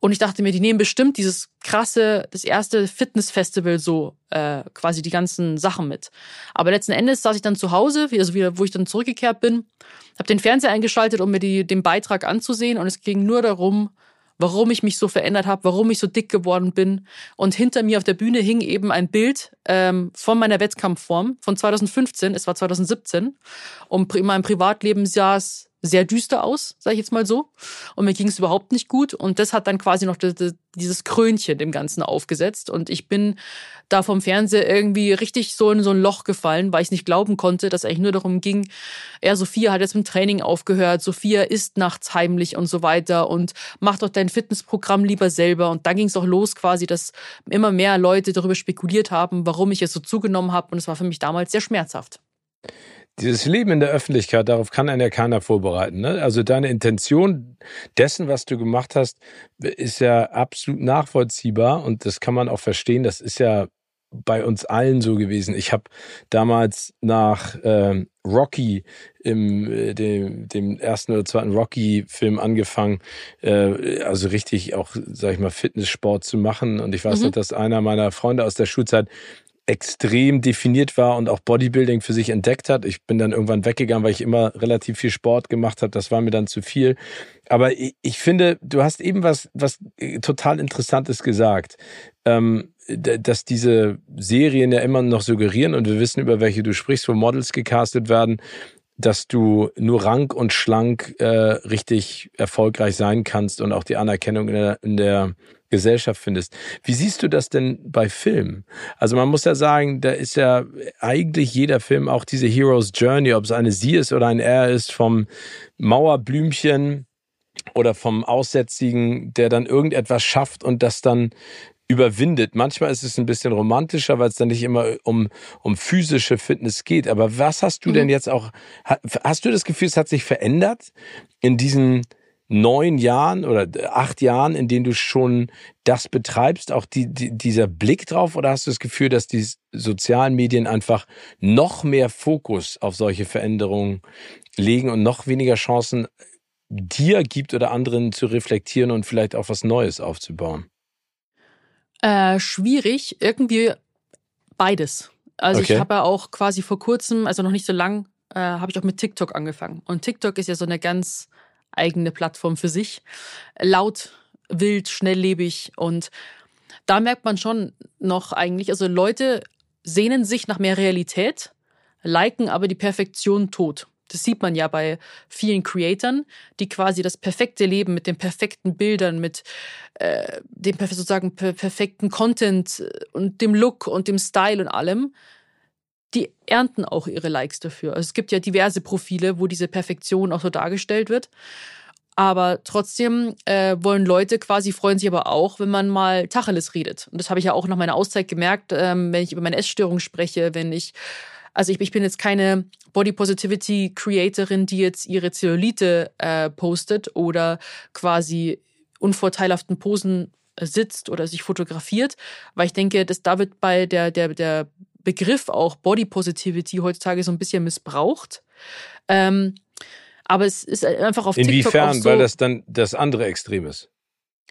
Und ich dachte mir, die nehmen bestimmt dieses krasse, das erste Fitnessfestival so, äh, quasi die ganzen Sachen mit. Aber letzten Endes saß ich dann zu Hause, also wieder, wo ich dann zurückgekehrt bin, habe den Fernseher eingeschaltet, um mir die, den Beitrag anzusehen. Und es ging nur darum, warum ich mich so verändert habe, warum ich so dick geworden bin. Und hinter mir auf der Bühne hing eben ein Bild ähm, von meiner Wettkampfform von 2015. Es war 2017. Und in meinem Privatleben sah sehr düster aus, sage ich jetzt mal so. Und mir ging es überhaupt nicht gut. Und das hat dann quasi noch dieses Krönchen dem Ganzen aufgesetzt. Und ich bin da vom Fernseher irgendwie richtig so in so ein Loch gefallen, weil ich nicht glauben konnte, dass eigentlich nur darum ging, ja, Sophia hat jetzt mit dem Training aufgehört, Sophia isst nachts heimlich und so weiter und mach doch dein Fitnessprogramm lieber selber. Und dann ging es auch los quasi, dass immer mehr Leute darüber spekuliert haben, warum ich es so zugenommen habe. Und es war für mich damals sehr schmerzhaft
dieses Leben in der Öffentlichkeit, darauf kann einen ja keiner vorbereiten. Ne? Also deine Intention dessen, was du gemacht hast, ist ja absolut nachvollziehbar und das kann man auch verstehen. Das ist ja bei uns allen so gewesen. Ich habe damals nach ähm, Rocky im äh, dem, dem ersten oder zweiten Rocky-Film angefangen, äh, also richtig auch, sag ich mal, Fitnesssport zu machen. Und ich weiß mhm. noch, dass einer meiner Freunde aus der Schulzeit extrem definiert war und auch Bodybuilding für sich entdeckt hat. Ich bin dann irgendwann weggegangen, weil ich immer relativ viel Sport gemacht habe. Das war mir dann zu viel. Aber ich, ich finde, du hast eben was, was äh, total Interessantes gesagt. Ähm, dass diese Serien ja immer noch suggerieren, und wir wissen, über welche du sprichst, wo Models gecastet werden, dass du nur rank und schlank äh, richtig erfolgreich sein kannst und auch die Anerkennung in der, in der Gesellschaft findest. Wie siehst du das denn bei Filmen? Also man muss ja sagen, da ist ja eigentlich jeder Film auch diese Hero's Journey, ob es eine Sie ist oder ein Er ist, vom Mauerblümchen oder vom Aussätzigen, der dann irgendetwas schafft und das dann überwindet. Manchmal ist es ein bisschen romantischer, weil es dann nicht immer um, um physische Fitness geht. Aber was hast du mhm. denn jetzt auch, hast du das Gefühl, es hat sich verändert in diesen neun Jahren oder acht Jahren, in denen du schon das betreibst, auch die, die, dieser Blick drauf? Oder hast du das Gefühl, dass die sozialen Medien einfach noch mehr Fokus auf solche Veränderungen legen und noch weniger Chancen dir gibt oder anderen zu reflektieren und vielleicht auch was Neues aufzubauen?
Äh, schwierig, irgendwie beides. Also okay. ich habe ja auch quasi vor kurzem, also noch nicht so lang, äh, habe ich auch mit TikTok angefangen. Und TikTok ist ja so eine ganz eigene Plattform für sich. Laut, wild, schnelllebig und da merkt man schon noch eigentlich, also Leute sehnen sich nach mehr Realität, liken aber die Perfektion tot. Das sieht man ja bei vielen Creatoren, die quasi das perfekte Leben mit den perfekten Bildern, mit äh, dem sozusagen per perfekten Content und dem Look und dem Style und allem die ernten auch ihre Likes dafür. Also es gibt ja diverse Profile, wo diese Perfektion auch so dargestellt wird. Aber trotzdem äh, wollen Leute quasi, freuen sich aber auch, wenn man mal Tacheles redet. Und das habe ich ja auch nach meiner Auszeit gemerkt, ähm, wenn ich über meine Essstörung spreche, wenn ich, also ich, ich bin jetzt keine Body Positivity Creatorin, die jetzt ihre Zellulite äh, postet oder quasi unvorteilhaften Posen sitzt oder sich fotografiert, weil ich denke, dass da wird bei der, der, der Begriff auch Body Positivity heutzutage so ein bisschen missbraucht. Ähm, aber es ist einfach auf
Inwiefern,
TikTok
Inwiefern, so, weil das dann das andere Extrem ist.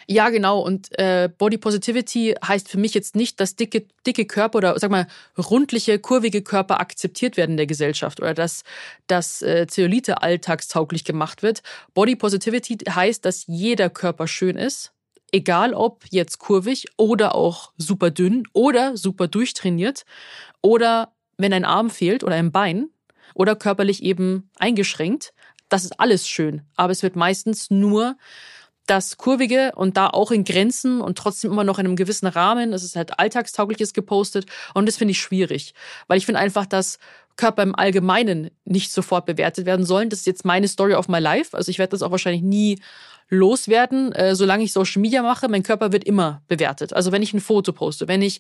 Ja, genau. Und äh, Body Positivity heißt für mich jetzt nicht, dass dicke, dicke Körper oder sag mal rundliche, kurvige Körper akzeptiert werden in der Gesellschaft oder dass, dass äh, Zellulite alltagstauglich gemacht wird. Body Positivity heißt, dass jeder Körper schön ist egal ob jetzt kurvig oder auch super dünn oder super durchtrainiert oder wenn ein Arm fehlt oder ein Bein oder körperlich eben eingeschränkt, das ist alles schön. Aber es wird meistens nur das Kurvige und da auch in Grenzen und trotzdem immer noch in einem gewissen Rahmen. Es ist halt alltagstaugliches gepostet und das finde ich schwierig, weil ich finde einfach, dass Körper im Allgemeinen nicht sofort bewertet werden sollen. Das ist jetzt meine Story of my life. Also ich werde das auch wahrscheinlich nie loswerden, äh, solange ich Social Media mache. Mein Körper wird immer bewertet. Also wenn ich ein Foto poste, wenn ich,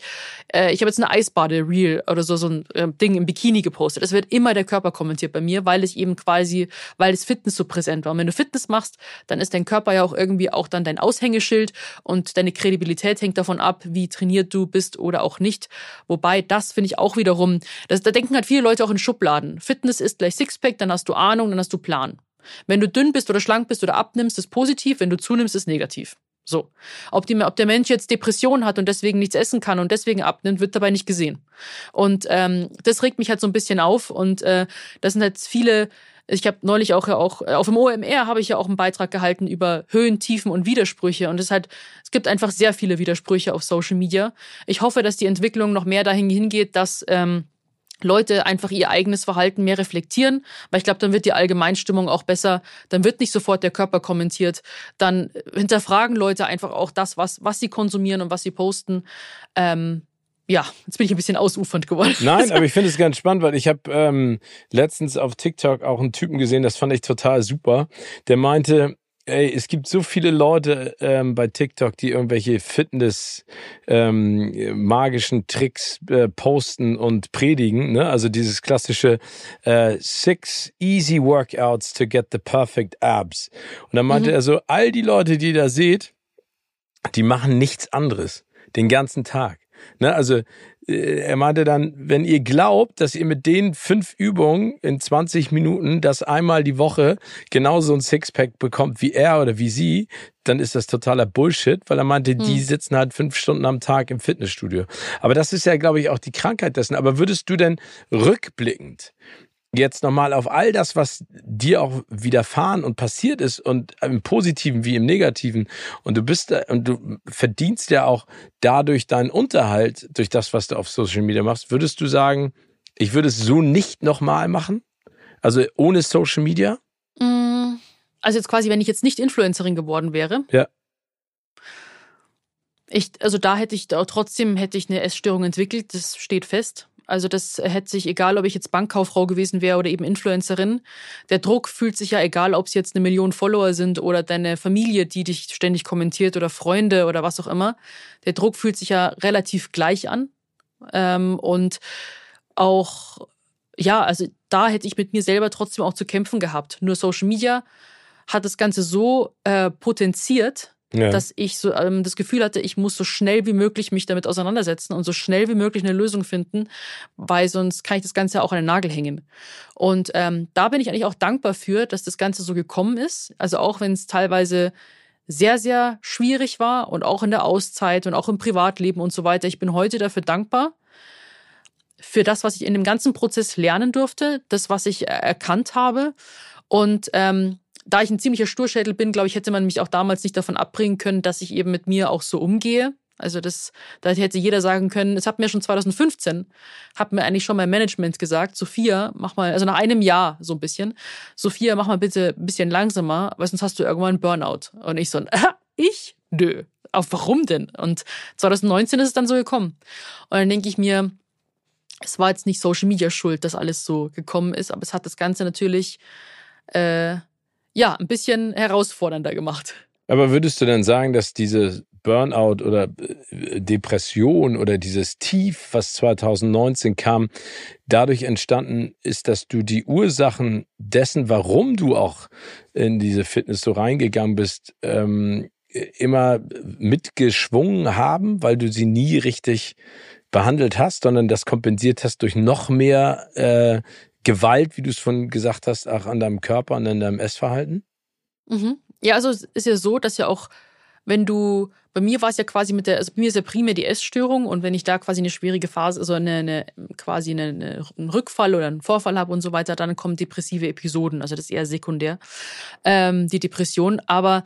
äh, ich habe jetzt eine Eisbade Reel oder so so ein äh, Ding im Bikini gepostet, es wird immer der Körper kommentiert bei mir, weil ich eben quasi, weil das Fitness so präsent war. Und wenn du Fitness machst, dann ist dein Körper ja auch irgendwie auch dann dein Aushängeschild und deine Kredibilität hängt davon ab, wie trainiert du bist oder auch nicht. Wobei das finde ich auch wiederum, das, da denken halt viele Leute auch in Schubladen. Fitness ist gleich Sixpack, dann hast du Ahnung, dann hast du Plan. Wenn du dünn bist oder schlank bist oder abnimmst, ist positiv. Wenn du zunimmst, ist negativ. So. Ob, die, ob der Mensch jetzt Depression hat und deswegen nichts essen kann und deswegen abnimmt, wird dabei nicht gesehen. Und ähm, das regt mich halt so ein bisschen auf. Und äh, das sind halt viele. Ich habe neulich auch ja auch auf dem OMR habe ich ja auch einen Beitrag gehalten über Höhen, Tiefen und Widersprüche und es halt es gibt einfach sehr viele Widersprüche auf Social Media. Ich hoffe, dass die Entwicklung noch mehr dahin hingeht, dass ähm, Leute einfach ihr eigenes Verhalten mehr reflektieren, weil ich glaube, dann wird die Allgemeinstimmung auch besser, dann wird nicht sofort der Körper kommentiert, dann hinterfragen Leute einfach auch das, was, was sie konsumieren und was sie posten. Ähm, ja, jetzt bin ich ein bisschen ausufernd geworden. (laughs)
Nein, aber ich finde es ganz spannend, weil ich habe ähm, letztens auf TikTok auch einen Typen gesehen, das fand ich total super. Der meinte, Ey, es gibt so viele Leute ähm, bei TikTok, die irgendwelche Fitness ähm, magischen Tricks äh, posten und predigen. Ne? Also dieses klassische äh, Six Easy Workouts to get the perfect abs. Und dann meinte mhm. er so, all die Leute, die ihr da seht, die machen nichts anderes den ganzen Tag. Ne? Also äh, er meinte dann, wenn ihr glaubt, dass ihr mit den fünf Übungen in 20 Minuten das einmal die Woche genauso ein Sixpack bekommt wie er oder wie sie, dann ist das totaler Bullshit, weil er meinte, hm. die sitzen halt fünf Stunden am Tag im Fitnessstudio. Aber das ist ja, glaube ich, auch die Krankheit dessen. Aber würdest du denn rückblickend jetzt nochmal auf all das, was dir auch widerfahren und passiert ist und im Positiven wie im Negativen und du bist da, und du verdienst ja auch dadurch deinen Unterhalt durch das, was du auf Social Media machst, würdest du sagen, ich würde es so nicht nochmal machen? Also ohne Social Media?
Mm, also jetzt quasi, wenn ich jetzt nicht Influencerin geworden wäre.
Ja.
Ich, also da hätte ich trotzdem hätte ich eine Essstörung entwickelt, das steht fest. Also das hätte sich, egal ob ich jetzt Bankkauffrau gewesen wäre oder eben Influencerin, der Druck fühlt sich ja egal, ob es jetzt eine Million Follower sind oder deine Familie, die dich ständig kommentiert oder Freunde oder was auch immer. Der Druck fühlt sich ja relativ gleich an. Ähm, und auch, ja, also da hätte ich mit mir selber trotzdem auch zu kämpfen gehabt. Nur Social Media hat das Ganze so äh, potenziert, ja. dass ich so ähm, das Gefühl hatte, ich muss so schnell wie möglich mich damit auseinandersetzen und so schnell wie möglich eine Lösung finden, weil sonst kann ich das Ganze auch an den Nagel hängen. Und ähm, da bin ich eigentlich auch dankbar für, dass das Ganze so gekommen ist. Also auch wenn es teilweise sehr, sehr schwierig war und auch in der Auszeit und auch im Privatleben und so weiter. Ich bin heute dafür dankbar, für das, was ich in dem ganzen Prozess lernen durfte, das, was ich erkannt habe. Und ähm, da ich ein ziemlicher Sturschädel bin, glaube ich, hätte man mich auch damals nicht davon abbringen können, dass ich eben mit mir auch so umgehe. Also das, da hätte jeder sagen können, es hat mir schon 2015, hat mir eigentlich schon mein Management gesagt, Sophia, mach mal, also nach einem Jahr so ein bisschen, Sophia, mach mal bitte ein bisschen langsamer, weil sonst hast du irgendwann einen Burnout. Und ich so, äh, ich? Nö. Auf warum denn? Und 2019 ist es dann so gekommen. Und dann denke ich mir, es war jetzt nicht Social Media schuld, dass alles so gekommen ist, aber es hat das Ganze natürlich äh, ja, ein bisschen herausfordernder gemacht.
Aber würdest du denn sagen, dass diese Burnout oder äh, Depression oder dieses Tief, was 2019 kam, dadurch entstanden ist, dass du die Ursachen dessen, warum du auch in diese Fitness so reingegangen bist, ähm, immer mitgeschwungen haben, weil du sie nie richtig behandelt hast, sondern das kompensiert hast durch noch mehr äh, Gewalt, wie du es von gesagt hast, auch an deinem Körper und an deinem Essverhalten?
Mhm. Ja, also es ist ja so, dass ja auch, wenn du, bei mir war es ja quasi mit der, also bei mir ist ja primär die Essstörung und wenn ich da quasi eine schwierige Phase, also eine, eine quasi eine, eine, einen Rückfall oder einen Vorfall habe und so weiter, dann kommen depressive Episoden. Also das ist eher sekundär, ähm, die Depression. Aber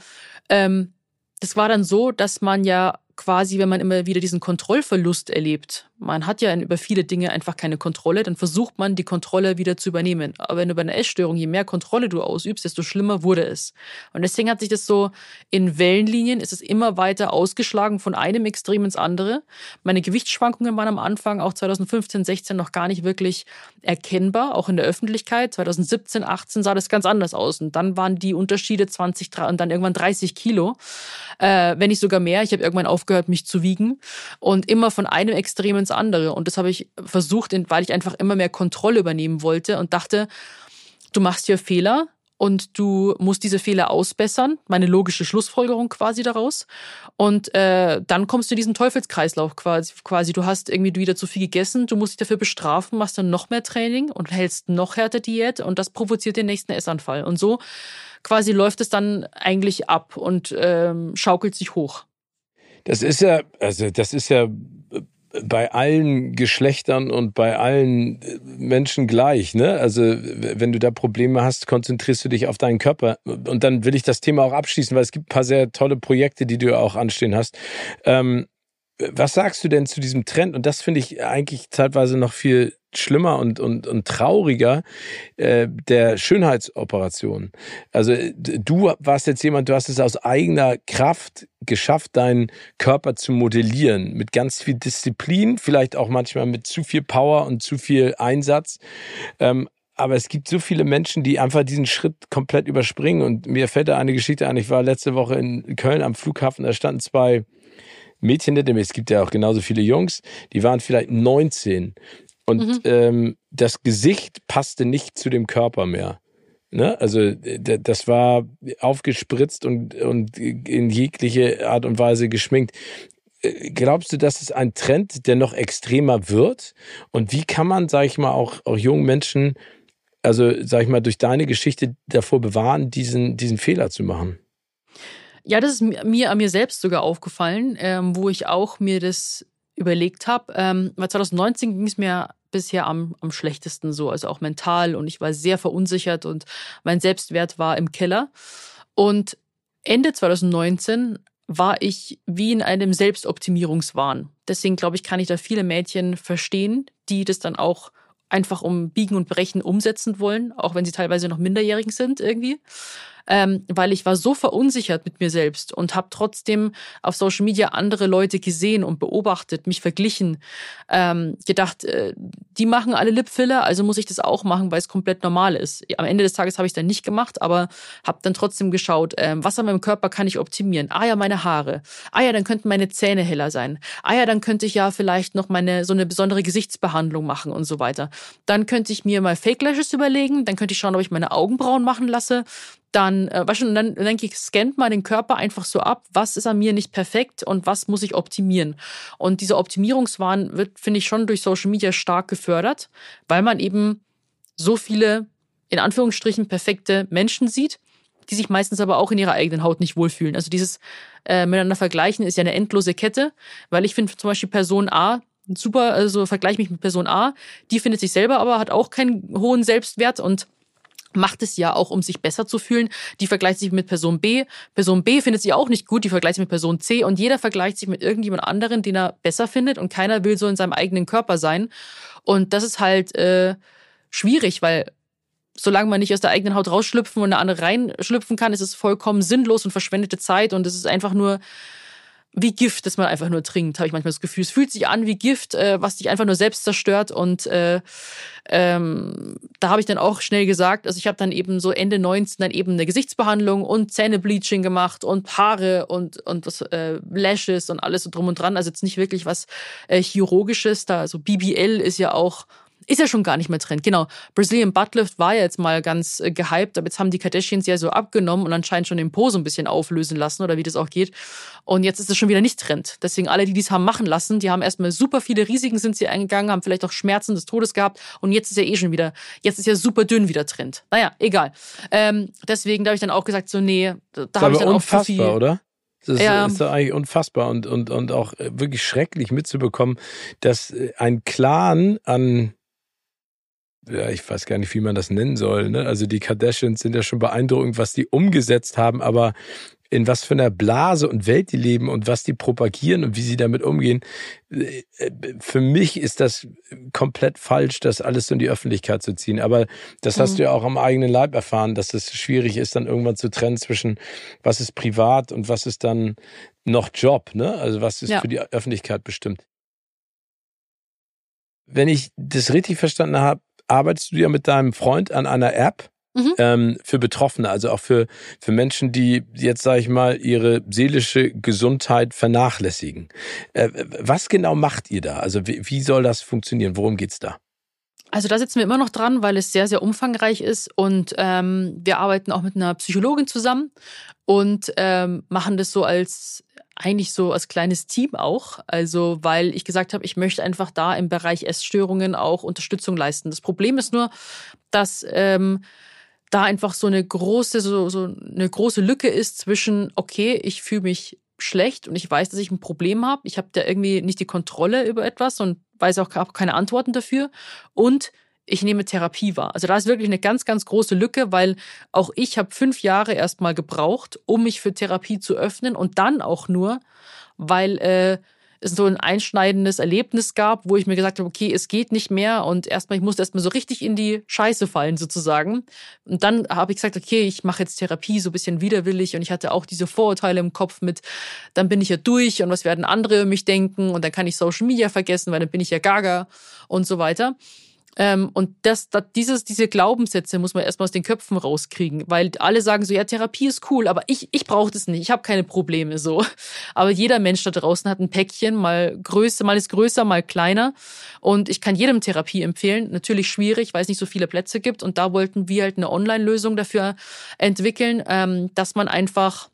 ähm, das war dann so, dass man ja quasi, wenn man immer wieder diesen Kontrollverlust erlebt, man hat ja über viele Dinge einfach keine Kontrolle, dann versucht man, die Kontrolle wieder zu übernehmen. Aber wenn du bei einer Essstörung, je mehr Kontrolle du ausübst, desto schlimmer wurde es. Und deswegen hat sich das so in Wellenlinien, ist es immer weiter ausgeschlagen von einem Extrem ins andere. Meine Gewichtsschwankungen waren am Anfang auch 2015, 16 noch gar nicht wirklich erkennbar, auch in der Öffentlichkeit. 2017, 18 sah das ganz anders aus. Und dann waren die Unterschiede 20 und dann irgendwann 30 Kilo, äh, wenn nicht sogar mehr. Ich habe irgendwann aufgehört, mich zu wiegen. Und immer von einem Extrem ins ins andere. Und das habe ich versucht, weil ich einfach immer mehr Kontrolle übernehmen wollte und dachte, du machst hier Fehler und du musst diese Fehler ausbessern, meine logische Schlussfolgerung quasi daraus. Und äh, dann kommst du in diesen Teufelskreislauf quasi, quasi. Du hast irgendwie wieder zu viel gegessen, du musst dich dafür bestrafen, machst dann noch mehr Training und hältst noch härter Diät und das provoziert den nächsten Essanfall. Und so quasi läuft es dann eigentlich ab und ähm, schaukelt sich hoch.
Das ist ja, also das ist ja bei allen Geschlechtern und bei allen äh, Menschen gleich. Ne? Also wenn du da Probleme hast, konzentrierst du dich auf deinen Körper. Und dann will ich das Thema auch abschließen, weil es gibt ein paar sehr tolle Projekte, die du auch anstehen hast. Ähm, was sagst du denn zu diesem Trend? Und das finde ich eigentlich zeitweise noch viel schlimmer und, und, und trauriger äh, der Schönheitsoperation. Also du warst jetzt jemand, du hast es aus eigener Kraft geschafft, deinen Körper zu modellieren mit ganz viel Disziplin, vielleicht auch manchmal mit zu viel Power und zu viel Einsatz. Ähm, aber es gibt so viele Menschen, die einfach diesen Schritt komplett überspringen. Und mir fällt da eine Geschichte ein. Ich war letzte Woche in Köln am Flughafen, da standen zwei Mädchen nett, es gibt ja auch genauso viele Jungs, die waren vielleicht 19 und mhm. ähm, das Gesicht passte nicht zu dem Körper mehr. Ne? Also das war aufgespritzt und, und in jegliche Art und Weise geschminkt. Äh, glaubst du, das ist ein Trend, der noch extremer wird? Und wie kann man, sage ich mal, auch, auch jungen Menschen, also sage ich mal, durch deine Geschichte davor bewahren, diesen, diesen Fehler zu machen?
Ja, das ist mir an mir selbst sogar aufgefallen, ähm, wo ich auch mir das überlegt habe. Ähm, weil 2019 ging es mir bisher am, am schlechtesten so, also auch mental und ich war sehr verunsichert und mein Selbstwert war im Keller. Und Ende 2019 war ich wie in einem Selbstoptimierungswahn. Deswegen glaube ich, kann ich da viele Mädchen verstehen, die das dann auch einfach um Biegen und Brechen umsetzen wollen, auch wenn sie teilweise noch minderjährig sind irgendwie ähm, weil ich war so verunsichert mit mir selbst und habe trotzdem auf Social Media andere Leute gesehen und beobachtet, mich verglichen, ähm, gedacht, äh, die machen alle Lipfiller, also muss ich das auch machen, weil es komplett normal ist. Am Ende des Tages habe ich dann nicht gemacht, aber habe dann trotzdem geschaut, ähm, was an meinem Körper kann ich optimieren. Ah ja, meine Haare. Ah ja, dann könnten meine Zähne heller sein. Ah ja, dann könnte ich ja vielleicht noch meine so eine besondere Gesichtsbehandlung machen und so weiter. Dann könnte ich mir mal Fake Lashes überlegen, dann könnte ich schauen, ob ich meine Augenbrauen machen lasse dann, äh, weißt du, dann denke ich, scannt mal den Körper einfach so ab, was ist an mir nicht perfekt und was muss ich optimieren. Und dieser Optimierungswahn wird, finde ich, schon durch Social Media stark gefördert, weil man eben so viele, in Anführungsstrichen, perfekte Menschen sieht, die sich meistens aber auch in ihrer eigenen Haut nicht wohlfühlen. Also dieses äh, miteinander vergleichen ist ja eine endlose Kette, weil ich finde zum Beispiel Person A super, also vergleiche mich mit Person A, die findet sich selber, aber hat auch keinen hohen Selbstwert und macht es ja auch, um sich besser zu fühlen. Die vergleicht sich mit Person B. Person B findet sie auch nicht gut, die vergleicht sich mit Person C und jeder vergleicht sich mit irgendjemand anderen, den er besser findet und keiner will so in seinem eigenen Körper sein. Und das ist halt äh, schwierig, weil solange man nicht aus der eigenen Haut rausschlüpfen und eine andere reinschlüpfen kann, ist es vollkommen sinnlos und verschwendete Zeit und es ist einfach nur wie Gift, das man einfach nur trinkt, habe ich manchmal das Gefühl. Es fühlt sich an wie Gift, äh, was dich einfach nur selbst zerstört. Und äh, ähm, da habe ich dann auch schnell gesagt, also ich habe dann eben so Ende 19 dann eben eine Gesichtsbehandlung und Zähnebleaching gemacht und Haare und und was äh, Lashes und alles so drum und dran. Also jetzt nicht wirklich was äh, chirurgisches. Da also BBL ist ja auch ist ja schon gar nicht mehr Trend. Genau. Brazilian Buttlift war ja jetzt mal ganz äh, gehypt, aber jetzt haben die Kardashians ja so abgenommen und anscheinend schon den Po so ein bisschen auflösen lassen oder wie das auch geht. Und jetzt ist es schon wieder nicht Trend. Deswegen alle, die dies haben machen lassen, die haben erstmal super viele Risiken sind sie eingegangen, haben vielleicht auch Schmerzen des Todes gehabt und jetzt ist ja eh schon wieder, jetzt ist ja super dünn wieder Trend. Naja, egal. Ähm, deswegen da habe ich dann auch gesagt, so nee, da habe ich dann auch zu viel.
oder? Das ist, ja. ist doch eigentlich unfassbar und, und, und auch äh, wirklich schrecklich mitzubekommen, dass äh, ein Clan an ja, ich weiß gar nicht, wie man das nennen soll. Ne? Also die Kardashians sind ja schon beeindruckend, was die umgesetzt haben, aber in was für einer Blase und Welt die leben und was die propagieren und wie sie damit umgehen. Äh, für mich ist das komplett falsch, das alles so in die Öffentlichkeit zu ziehen. Aber das hast mhm. du ja auch am eigenen Leib erfahren, dass es schwierig ist, dann irgendwann zu trennen zwischen was ist privat und was ist dann noch Job, ne? Also was ist ja. für die Öffentlichkeit bestimmt. Wenn ich das richtig verstanden habe, arbeitest du ja mit deinem Freund an einer App mhm. ähm, für Betroffene, also auch für, für Menschen, die jetzt, sage ich mal, ihre seelische Gesundheit vernachlässigen. Äh, was genau macht ihr da? Also wie, wie soll das funktionieren? Worum geht's da?
Also da sitzen wir immer noch dran, weil es sehr, sehr umfangreich ist und ähm, wir arbeiten auch mit einer Psychologin zusammen und ähm, machen das so als eigentlich so als kleines Team auch. Also weil ich gesagt habe, ich möchte einfach da im Bereich Essstörungen auch Unterstützung leisten. Das Problem ist nur, dass ähm, da einfach so eine große, so, so eine große Lücke ist zwischen, okay, ich fühle mich schlecht und ich weiß, dass ich ein Problem habe. Ich habe da irgendwie nicht die Kontrolle über etwas und weiß auch keine Antworten dafür. Und ich nehme Therapie wahr. Also da ist wirklich eine ganz, ganz große Lücke, weil auch ich habe fünf Jahre erstmal gebraucht, um mich für Therapie zu öffnen und dann auch nur, weil äh, es so ein einschneidendes Erlebnis gab, wo ich mir gesagt habe, okay, es geht nicht mehr und erstmal, ich musste erstmal so richtig in die Scheiße fallen sozusagen. Und dann habe ich gesagt, okay, ich mache jetzt Therapie so ein bisschen widerwillig und ich hatte auch diese Vorurteile im Kopf mit, dann bin ich ja durch und was werden andere über mich denken und dann kann ich Social Media vergessen, weil dann bin ich ja gaga und so weiter. Ähm, und das, das, dieses, diese Glaubenssätze muss man erstmal aus den Köpfen rauskriegen, weil alle sagen so, ja, Therapie ist cool, aber ich, ich brauche das nicht, ich habe keine Probleme so. (laughs) Aber jeder Mensch da draußen hat ein Päckchen, mal größer, mal ist größer, mal kleiner. Und ich kann jedem Therapie empfehlen. Natürlich schwierig, weil es nicht so viele Plätze gibt. Und da wollten wir halt eine Online-Lösung dafür entwickeln, ähm, dass man einfach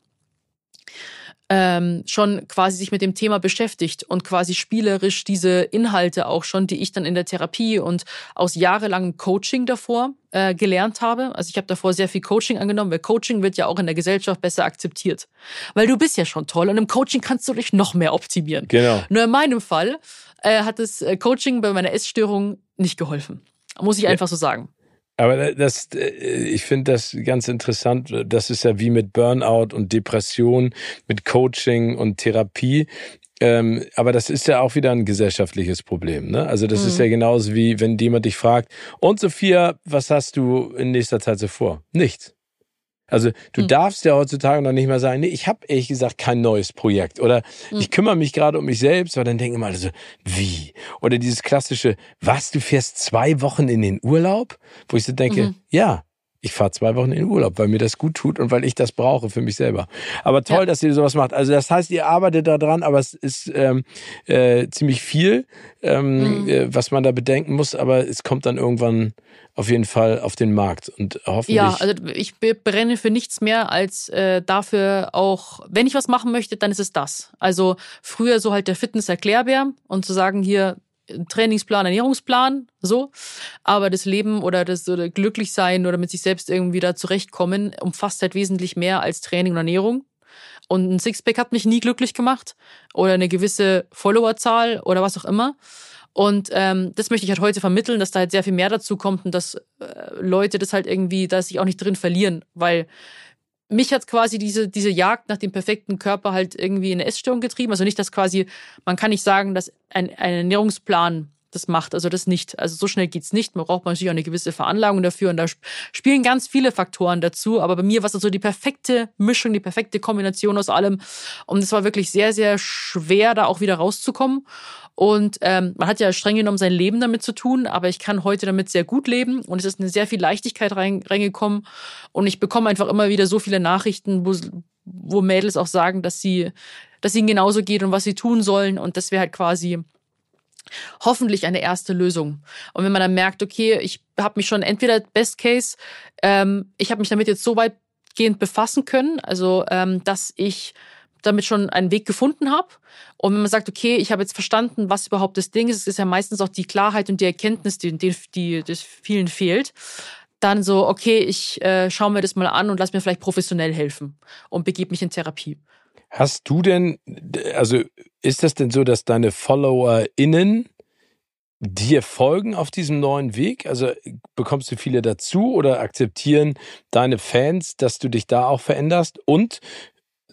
ähm, schon quasi sich mit dem Thema beschäftigt und quasi spielerisch diese Inhalte auch schon, die ich dann in der Therapie und aus jahrelangem Coaching davor äh, gelernt habe. Also ich habe davor sehr viel Coaching angenommen, weil Coaching wird ja auch in der Gesellschaft besser akzeptiert. Weil du bist ja schon toll und im Coaching kannst du dich noch mehr optimieren.
Genau.
Nur in meinem Fall äh, hat das äh, Coaching bei meiner Essstörung nicht geholfen. Muss ich einfach so sagen.
Aber das, äh, ich finde das ganz interessant. Das ist ja wie mit Burnout und Depression, mit Coaching und Therapie. Ähm, aber das ist ja auch wieder ein gesellschaftliches Problem. Ne? Also das mhm. ist ja genauso wie, wenn jemand dich fragt, und Sophia, was hast du in nächster Zeit so vor? Nichts. Also du hm. darfst ja heutzutage noch nicht mal sagen, nee, ich habe ehrlich gesagt kein neues Projekt oder hm. ich kümmere mich gerade um mich selbst, weil dann denken immer alle so, wie? Oder dieses klassische, was, du fährst zwei Wochen in den Urlaub? Wo ich so denke, mhm. ja, ich fahre zwei Wochen in den Urlaub, weil mir das gut tut und weil ich das brauche für mich selber. Aber toll, ja. dass ihr sowas macht. Also das heißt, ihr arbeitet da dran, aber es ist ähm, äh, ziemlich viel, ähm, mhm. äh, was man da bedenken muss, aber es kommt dann irgendwann auf jeden Fall auf den Markt und hoffentlich.
Ja, also ich brenne für nichts mehr als äh, dafür auch, wenn ich was machen möchte, dann ist es das. Also früher so halt der Fitness-Erklärbär und zu sagen hier, Trainingsplan, Ernährungsplan, so. Aber das Leben oder das oder glücklich sein oder mit sich selbst irgendwie da zurechtkommen umfasst halt wesentlich mehr als Training und Ernährung. Und ein Sixpack hat mich nie glücklich gemacht oder eine gewisse Followerzahl oder was auch immer. Und ähm, das möchte ich halt heute vermitteln, dass da halt sehr viel mehr dazu kommt und dass äh, Leute das halt irgendwie, da sich auch nicht drin verlieren, weil mich hat quasi diese, diese Jagd nach dem perfekten Körper halt irgendwie in eine Essstörung getrieben. Also nicht, dass quasi, man kann nicht sagen, dass ein, ein Ernährungsplan das macht. Also das nicht. Also so schnell geht's nicht. Man braucht natürlich auch eine gewisse Veranlagung dafür und da spielen ganz viele Faktoren dazu. Aber bei mir war es so also die perfekte Mischung, die perfekte Kombination aus allem. Und es war wirklich sehr, sehr schwer, da auch wieder rauszukommen. Und ähm, man hat ja streng genommen sein Leben damit zu tun, aber ich kann heute damit sehr gut leben und es ist eine sehr viel Leichtigkeit rein, reingekommen. Und ich bekomme einfach immer wieder so viele Nachrichten, wo, wo Mädels auch sagen, dass sie, dass ihnen genauso geht und was sie tun sollen. Und das wäre halt quasi hoffentlich eine erste Lösung. Und wenn man dann merkt, okay, ich habe mich schon entweder Best Case, ähm, ich habe mich damit jetzt so weitgehend befassen können, also ähm, dass ich damit schon einen Weg gefunden habe. Und wenn man sagt, okay, ich habe jetzt verstanden, was überhaupt das Ding ist, es ist ja meistens auch die Klarheit und die Erkenntnis, die, die, die das vielen fehlt, dann so, okay, ich äh, schaue mir das mal an und lass mir vielleicht professionell helfen und begebe mich in Therapie.
Hast du denn, also ist das denn so, dass deine FollowerInnen dir folgen auf diesem neuen Weg? Also bekommst du viele dazu oder akzeptieren deine Fans, dass du dich da auch veränderst? Und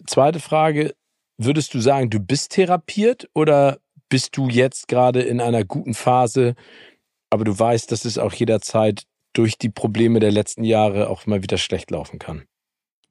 zweite Frage, würdest du sagen, du bist therapiert oder bist du jetzt gerade in einer guten Phase, aber du weißt, dass es auch jederzeit durch die Probleme der letzten Jahre auch mal wieder schlecht laufen kann?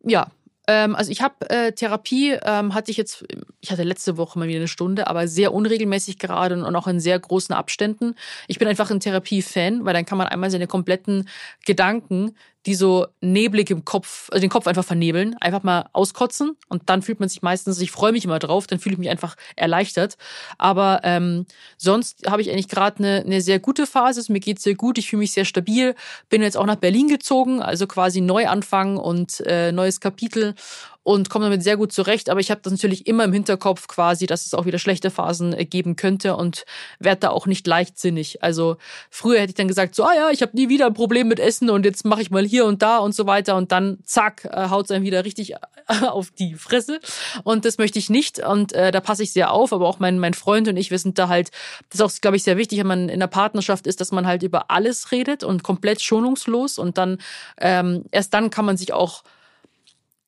Ja, ähm, also ich habe äh, Therapie, ähm, hatte ich jetzt, ich hatte letzte Woche mal wieder eine Stunde, aber sehr unregelmäßig gerade und auch in sehr großen Abständen. Ich bin einfach ein Therapie-Fan, weil dann kann man einmal seine kompletten Gedanken, die so neblig im Kopf, also den Kopf einfach vernebeln, einfach mal auskotzen und dann fühlt man sich meistens, ich freue mich immer drauf, dann fühle ich mich einfach erleichtert. Aber ähm, sonst habe ich eigentlich gerade eine, eine sehr gute Phase, mir geht sehr gut, ich fühle mich sehr stabil, bin jetzt auch nach Berlin gezogen, also quasi Neuanfang und äh, neues Kapitel und komme damit sehr gut zurecht. Aber ich habe das natürlich immer im Hinterkopf quasi, dass es auch wieder schlechte Phasen äh, geben könnte und werde da auch nicht leichtsinnig. Also früher hätte ich dann gesagt, so, ah ja, ich habe nie wieder ein Problem mit Essen und jetzt mache ich mal hier und da und so weiter und dann zack, äh, haut es einem wieder richtig (laughs) auf die Fresse. Und das möchte ich nicht und äh, da passe ich sehr auf. Aber auch mein, mein Freund und ich, wir sind da halt, das ist auch, glaube ich, sehr wichtig, wenn man in einer Partnerschaft ist, dass man halt über alles redet und komplett schonungslos und dann ähm, erst dann kann man sich auch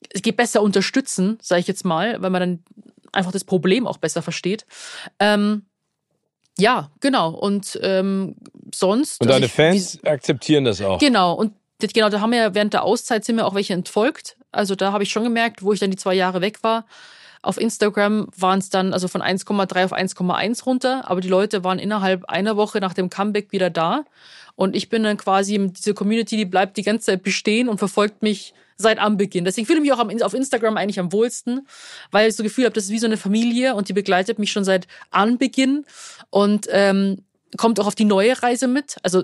geht besser unterstützen, sage ich jetzt mal, weil man dann einfach das Problem auch besser versteht. Ähm, ja, genau. Und ähm, sonst.
Und deine also ich, Fans wie, akzeptieren das auch.
Genau. Und genau, da haben wir während der Auszeit sind mir auch welche entfolgt. Also da habe ich schon gemerkt, wo ich dann die zwei Jahre weg war. Auf Instagram waren es dann also von 1,3 auf 1,1 runter, aber die Leute waren innerhalb einer Woche nach dem Comeback wieder da. Und ich bin dann quasi, diese Community, die bleibt die ganze Zeit bestehen und verfolgt mich seit Anbeginn. Deswegen fühle ich mich auch auf Instagram eigentlich am wohlsten, weil ich so Gefühl habe, das ist wie so eine Familie und die begleitet mich schon seit Anbeginn und ähm, kommt auch auf die neue Reise mit. Also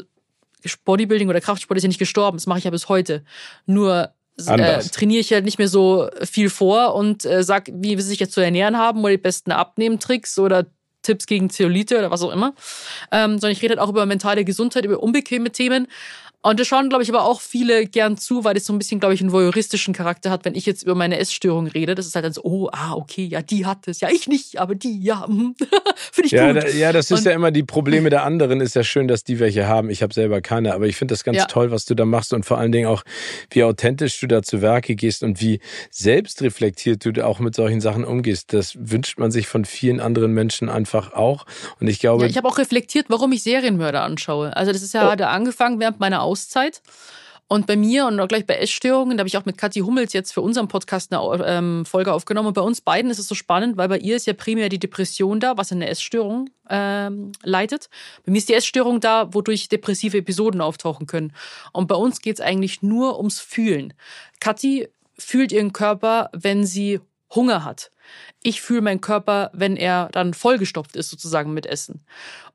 Bodybuilding oder Kraftsport ist ja nicht gestorben, das mache ich ja bis heute. Nur äh, trainiere ich halt nicht mehr so viel vor und äh, sag, wie wir sich jetzt zu ernähren haben oder die besten Abnehmtricks oder Tipps gegen Zeolite oder was auch immer. Ähm, sondern ich rede halt auch über mentale Gesundheit, über unbequeme Themen. Und das schauen, glaube ich, aber auch viele gern zu, weil das so ein bisschen, glaube ich, einen voyeuristischen Charakter hat, wenn ich jetzt über meine Essstörung rede. Das ist halt dann so, oh, ah, okay, ja, die hat es. Ja, ich nicht, aber die, ja. (laughs) Mhm. finde ich
ja,
gut.
Da, ja, das ist und, ja immer die Probleme der anderen. Ist ja schön, dass die welche haben. Ich habe selber keine. Aber ich finde das ganz ja. toll, was du da machst und vor allen Dingen auch, wie authentisch du da zu Werke gehst und wie selbstreflektiert du auch mit solchen Sachen umgehst. Das wünscht man sich von vielen anderen Menschen einfach auch. Und ich glaube.
Ja, ich habe auch reflektiert, warum ich Serienmörder anschaue. Also das ist ja, oh. hat angefangen während meiner Auszeit. Und bei mir und auch gleich bei Essstörungen, da habe ich auch mit Kathi Hummels jetzt für unseren Podcast eine ähm, Folge aufgenommen. Und bei uns beiden ist es so spannend, weil bei ihr ist ja primär die Depression da, was eine Essstörung ähm, leitet. Bei mir ist die Essstörung da, wodurch depressive Episoden auftauchen können. Und bei uns geht es eigentlich nur ums Fühlen. Kathi fühlt ihren Körper, wenn sie Hunger hat. Ich fühle meinen Körper, wenn er dann vollgestopft ist, sozusagen mit Essen.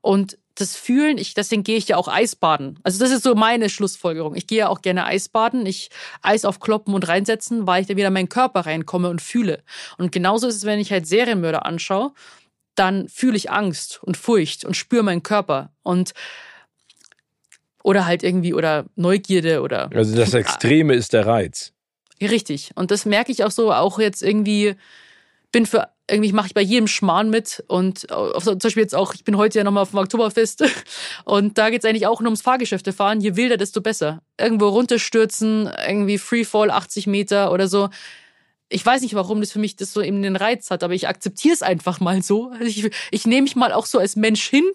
Und das Fühlen, ich, deswegen gehe ich ja auch Eisbaden. Also das ist so meine Schlussfolgerung. Ich gehe ja auch gerne Eisbaden. Ich Eis aufkloppen und reinsetzen, weil ich dann wieder in meinen Körper reinkomme und fühle. Und genauso ist es, wenn ich halt Serienmörder anschaue, dann fühle ich Angst und Furcht und spüre meinen Körper. Und oder halt irgendwie, oder Neugierde oder.
Also das Extreme ist der Reiz.
Richtig. Und das merke ich auch so, auch jetzt irgendwie, bin für irgendwie mache ich bei jedem Schmarrn mit und auf, zum Beispiel jetzt auch, ich bin heute ja nochmal auf dem Oktoberfest (laughs) und da geht es eigentlich auch nur ums Fahrgeschäfte fahren. Je wilder, desto besser. Irgendwo runterstürzen, irgendwie Freefall 80 Meter oder so. Ich weiß nicht, warum das für mich das so eben den Reiz hat, aber ich akzeptiere es einfach mal so. Also ich, ich nehme mich mal auch so als Mensch hin,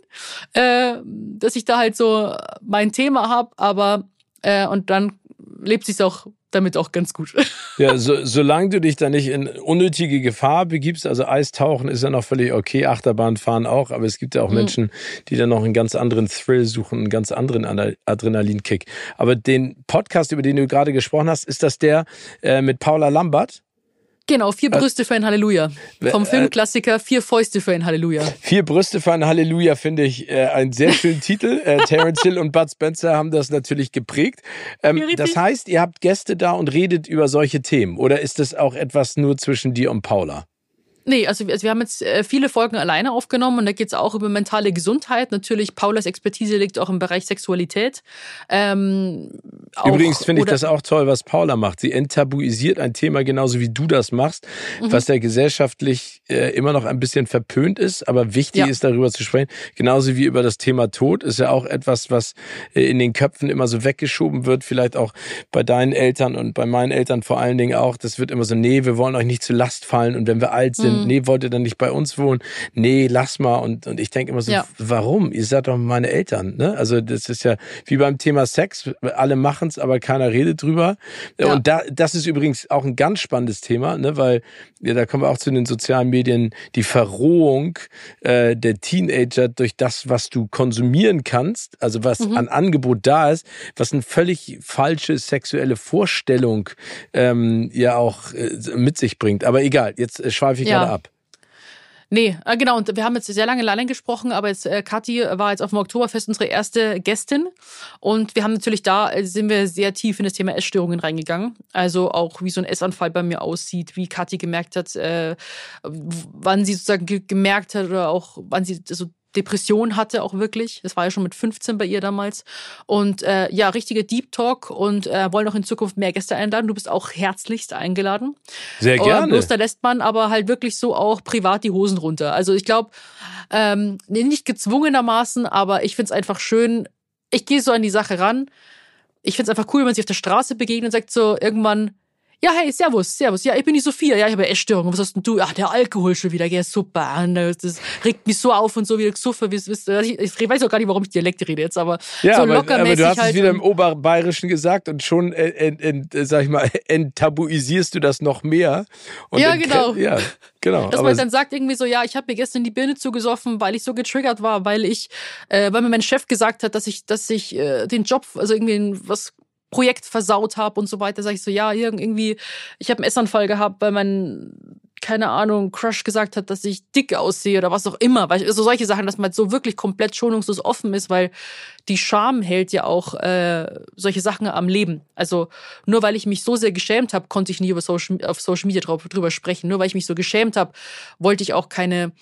äh, dass ich da halt so mein Thema habe, aber äh, und dann lebt sich auch damit auch ganz gut. (laughs)
Ja, so, solange du dich da nicht in unnötige Gefahr begibst, also Eistauchen ist ja noch völlig okay, Achterbahnfahren auch, aber es gibt ja auch mhm. Menschen, die dann noch einen ganz anderen Thrill suchen, einen ganz anderen Adrenalinkick. Aber den Podcast, über den du gerade gesprochen hast, ist das der äh, mit Paula Lambert?
Genau, vier äh, Brüste für ein Halleluja. Vom äh, Filmklassiker Vier Fäuste für ein Halleluja.
Vier Brüste für ein Halleluja finde ich äh, einen sehr schönen (laughs) Titel. Äh, Terence Hill und Bud Spencer haben das natürlich geprägt. Ähm, das heißt, ihr habt Gäste da und redet über solche Themen. Oder ist das auch etwas nur zwischen dir und Paula?
Nee, also, also wir haben jetzt äh, viele Folgen alleine aufgenommen und da geht es auch über mentale Gesundheit. Natürlich, Paulas Expertise liegt auch im Bereich Sexualität. Ähm,
auch, Übrigens finde ich das auch toll, was Paula macht. Sie enttabuisiert ein Thema genauso wie du das machst, mhm. was ja gesellschaftlich äh, immer noch ein bisschen verpönt ist, aber wichtig ja. ist darüber zu sprechen. Genauso wie über das Thema Tod ist ja auch etwas, was äh, in den Köpfen immer so weggeschoben wird. Vielleicht auch bei deinen Eltern und bei meinen Eltern vor allen Dingen auch. Das wird immer so, nee, wir wollen euch nicht zu Last fallen und wenn wir alt sind, mhm. Nee, wollt ihr dann nicht bei uns wohnen? Nee, lass mal. Und, und ich denke immer so, ja. warum? Ihr seid doch meine Eltern. Ne? Also das ist ja wie beim Thema Sex, alle machen es, aber keiner redet drüber. Ja. Und da, das ist übrigens auch ein ganz spannendes Thema, ne? weil ja, da kommen wir auch zu den sozialen Medien, die Verrohung äh, der Teenager durch das, was du konsumieren kannst, also was mhm. an Angebot da ist, was eine völlig falsche sexuelle Vorstellung ähm, ja auch äh, mit sich bringt. Aber egal, jetzt äh, schweife ich ja. Gerade ab.
Nee, äh, genau. Und wir haben jetzt sehr lange allein gesprochen, aber jetzt äh, Kathi war jetzt auf dem Oktoberfest unsere erste Gästin. Und wir haben natürlich da, äh, sind wir sehr tief in das Thema Essstörungen reingegangen. Also auch, wie so ein Essanfall bei mir aussieht, wie Kathi gemerkt hat, äh, wann sie sozusagen gemerkt hat oder auch wann sie so Depression hatte auch wirklich. Das war ja schon mit 15 bei ihr damals. Und äh, ja, richtige Deep Talk und äh, wollen auch in Zukunft mehr Gäste einladen. Du bist auch herzlichst eingeladen.
Sehr gerne. Und
bloß da lässt man aber halt wirklich so auch privat die Hosen runter. Also ich glaube, ähm, nicht gezwungenermaßen, aber ich find's einfach schön. Ich gehe so an die Sache ran. Ich find's einfach cool, wenn man sich auf der Straße begegnet und sagt so irgendwann, ja, hey, servus, servus. Ja, ich bin die Sophia. Ja, ich habe Essstörungen. Was hast denn du? Ach, der Alkohol schon wieder. Ja, super. Das regt mich so auf und so wieder gesuffen. Ich, ich weiß auch gar nicht, warum ich Dialekt rede jetzt, aber
ja,
so
locker aber, aber du hast halt es wieder im Oberbayerischen gesagt und schon, äh, äh, äh, sag ich mal, (laughs) enttabuisierst du das noch mehr.
Ja, genau.
Ja, genau.
Dass man dann sagt irgendwie so, ja, ich habe mir gestern die Birne zugesoffen, weil ich so getriggert war, weil ich, äh, weil mir mein Chef gesagt hat, dass ich, dass ich äh, den Job, also irgendwie was Projekt versaut habe und so weiter, sage ich so, ja, irgendwie, ich habe einen Essanfall gehabt, weil mein, keine Ahnung, Crush gesagt hat, dass ich dick aussehe oder was auch immer. Weil, also solche Sachen, dass man so wirklich komplett schonungslos offen ist, weil die Scham hält ja auch äh, solche Sachen am Leben. Also nur weil ich mich so sehr geschämt habe, konnte ich nicht über Social, auf Social Media drüber sprechen. Nur weil ich mich so geschämt habe, wollte ich auch keine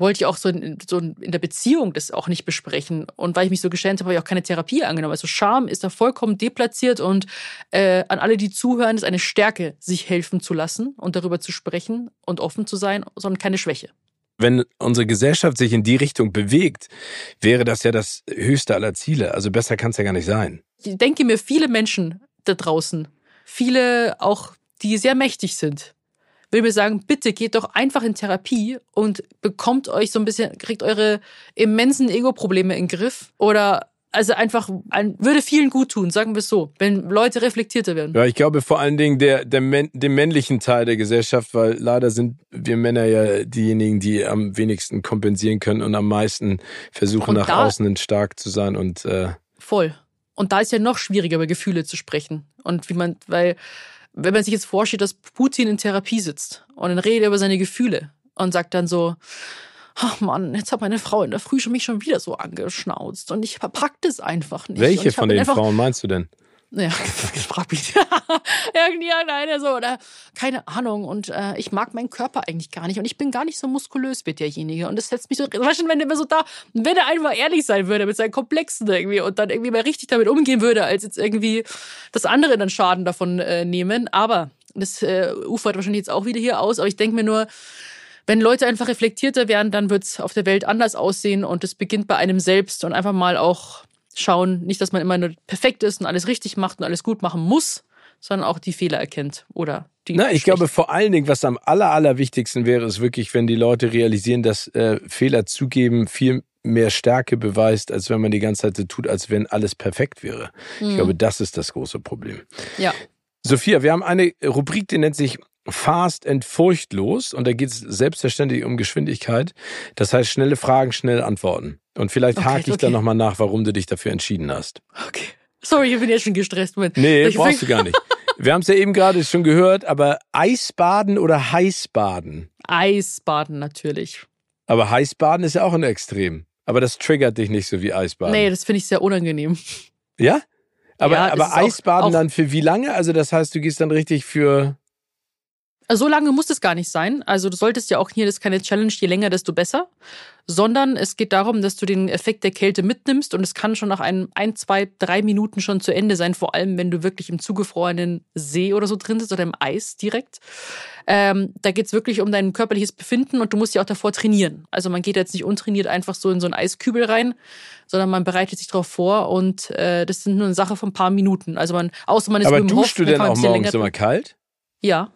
wollte ich auch so in, so in der Beziehung das auch nicht besprechen. Und weil ich mich so geschämt habe, habe ich auch keine Therapie angenommen. Also Scham ist da vollkommen deplatziert und äh, an alle, die zuhören, ist eine Stärke, sich helfen zu lassen und darüber zu sprechen und offen zu sein, sondern keine Schwäche.
Wenn unsere Gesellschaft sich in die Richtung bewegt, wäre das ja das höchste aller Ziele. Also besser kann es ja gar nicht sein.
Ich denke mir, viele Menschen da draußen, viele auch, die sehr mächtig sind, will mir sagen, bitte geht doch einfach in Therapie und bekommt euch so ein bisschen, kriegt eure immensen Ego-Probleme in den Griff oder also einfach ein, würde vielen gut tun, sagen wir es so, wenn Leute reflektierter werden.
Ja, ich glaube vor allen Dingen der, der dem männlichen Teil der Gesellschaft, weil leider sind wir Männer ja diejenigen, die am wenigsten kompensieren können und am meisten versuchen, und nach außen stark zu sein und äh
voll. Und da ist ja noch schwieriger, über Gefühle zu sprechen. Und wie man, weil wenn man sich jetzt vorstellt, dass Putin in Therapie sitzt und dann redet er über seine Gefühle und sagt dann so, ach Mann, jetzt hat meine Frau in der Früh schon mich schon wieder so angeschnauzt und ich verpack das einfach nicht.
Welche von den Frauen meinst du denn?
Ja, (laughs) frag mich. (laughs) Irgendwie alleine so, oder keine Ahnung. Und äh, ich mag meinen Körper eigentlich gar nicht. Und ich bin gar nicht so muskulös wie derjenige. Und das setzt mich so, weißt du, wenn der so da, wenn er einfach ehrlich sein würde mit seinen Komplexen irgendwie und dann irgendwie mal richtig damit umgehen würde, als jetzt irgendwie das andere dann Schaden davon äh, nehmen. Aber das äh, ufert wahrscheinlich jetzt auch wieder hier aus. Aber ich denke mir nur, wenn Leute einfach reflektierter werden, dann wird es auf der Welt anders aussehen und es beginnt bei einem selbst und einfach mal auch schauen, nicht, dass man immer nur perfekt ist und alles richtig macht und alles gut machen muss, sondern auch die Fehler erkennt oder die.
Na, ich glaube vor allen Dingen, was am aller, allerwichtigsten wäre, ist wirklich, wenn die Leute realisieren, dass äh, Fehler zugeben viel mehr Stärke beweist, als wenn man die ganze Zeit so tut, als wenn alles perfekt wäre. Mhm. Ich glaube, das ist das große Problem.
Ja.
Sophia, wir haben eine Rubrik, die nennt sich Fast and furchtlos und da geht es selbstverständlich um Geschwindigkeit. Das heißt, schnelle Fragen, schnell antworten. Und vielleicht okay, hake ich okay. dann nochmal nach, warum du dich dafür entschieden hast.
Okay. Sorry, ich bin jetzt schon gestresst. Moment.
Nee, ich brauchst du gar nicht. Wir haben es ja eben gerade schon gehört, aber Eisbaden oder Heißbaden?
Eisbaden natürlich.
Aber Heißbaden ist ja auch ein Extrem. Aber das triggert dich nicht so wie Eisbaden.
Nee, das finde ich sehr unangenehm.
Ja? Aber, ja, aber Eisbaden auch, auch dann für wie lange? Also das heißt, du gehst dann richtig für
so lange muss es gar nicht sein. Also du solltest ja auch hier, das ist keine Challenge, je länger, desto besser. Sondern es geht darum, dass du den Effekt der Kälte mitnimmst und es kann schon nach einem ein, zwei, drei Minuten schon zu Ende sein, vor allem wenn du wirklich im zugefrorenen See oder so drin sitzt oder im Eis direkt. Ähm, da geht's wirklich um dein körperliches Befinden und du musst ja auch davor trainieren. Also man geht jetzt nicht untrainiert einfach so in so einen Eiskübel rein, sondern man bereitet sich darauf vor und äh, das sind nur eine Sache von ein paar Minuten. Also man, außer man ist
Aber duschst du denn auch morgens immer kalt?
Ja.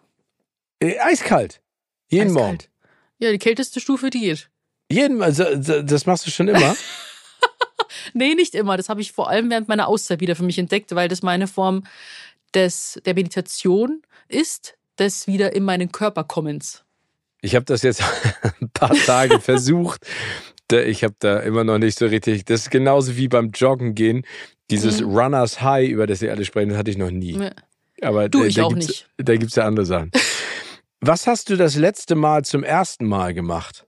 Äh, eiskalt. Jeden Morgen.
Eiskalt. Ja, die kälteste Stufe Diät.
Jeden Mal. so- so- Das machst du schon immer? (laughs)
Nee, nicht immer. Das habe ich vor allem während meiner Auszeit wieder für mich entdeckt, weil das meine Form des, der Meditation ist, des wieder in meinen Körper kommens.
Ich habe das jetzt (laughs) ein paar Tage versucht. Ich habe da immer noch nicht so richtig. Das ist genauso wie beim Joggen gehen. Dieses
Mhm.
Runners High, über das ihr alle sprechen, das hatte ich noch nie.
Ja.
Aber
Du,
da,
ich
da
auch nicht.
Da gibt es ja andere Sachen. (laughs) Was hast du das letzte Mal zum ersten Mal gemacht?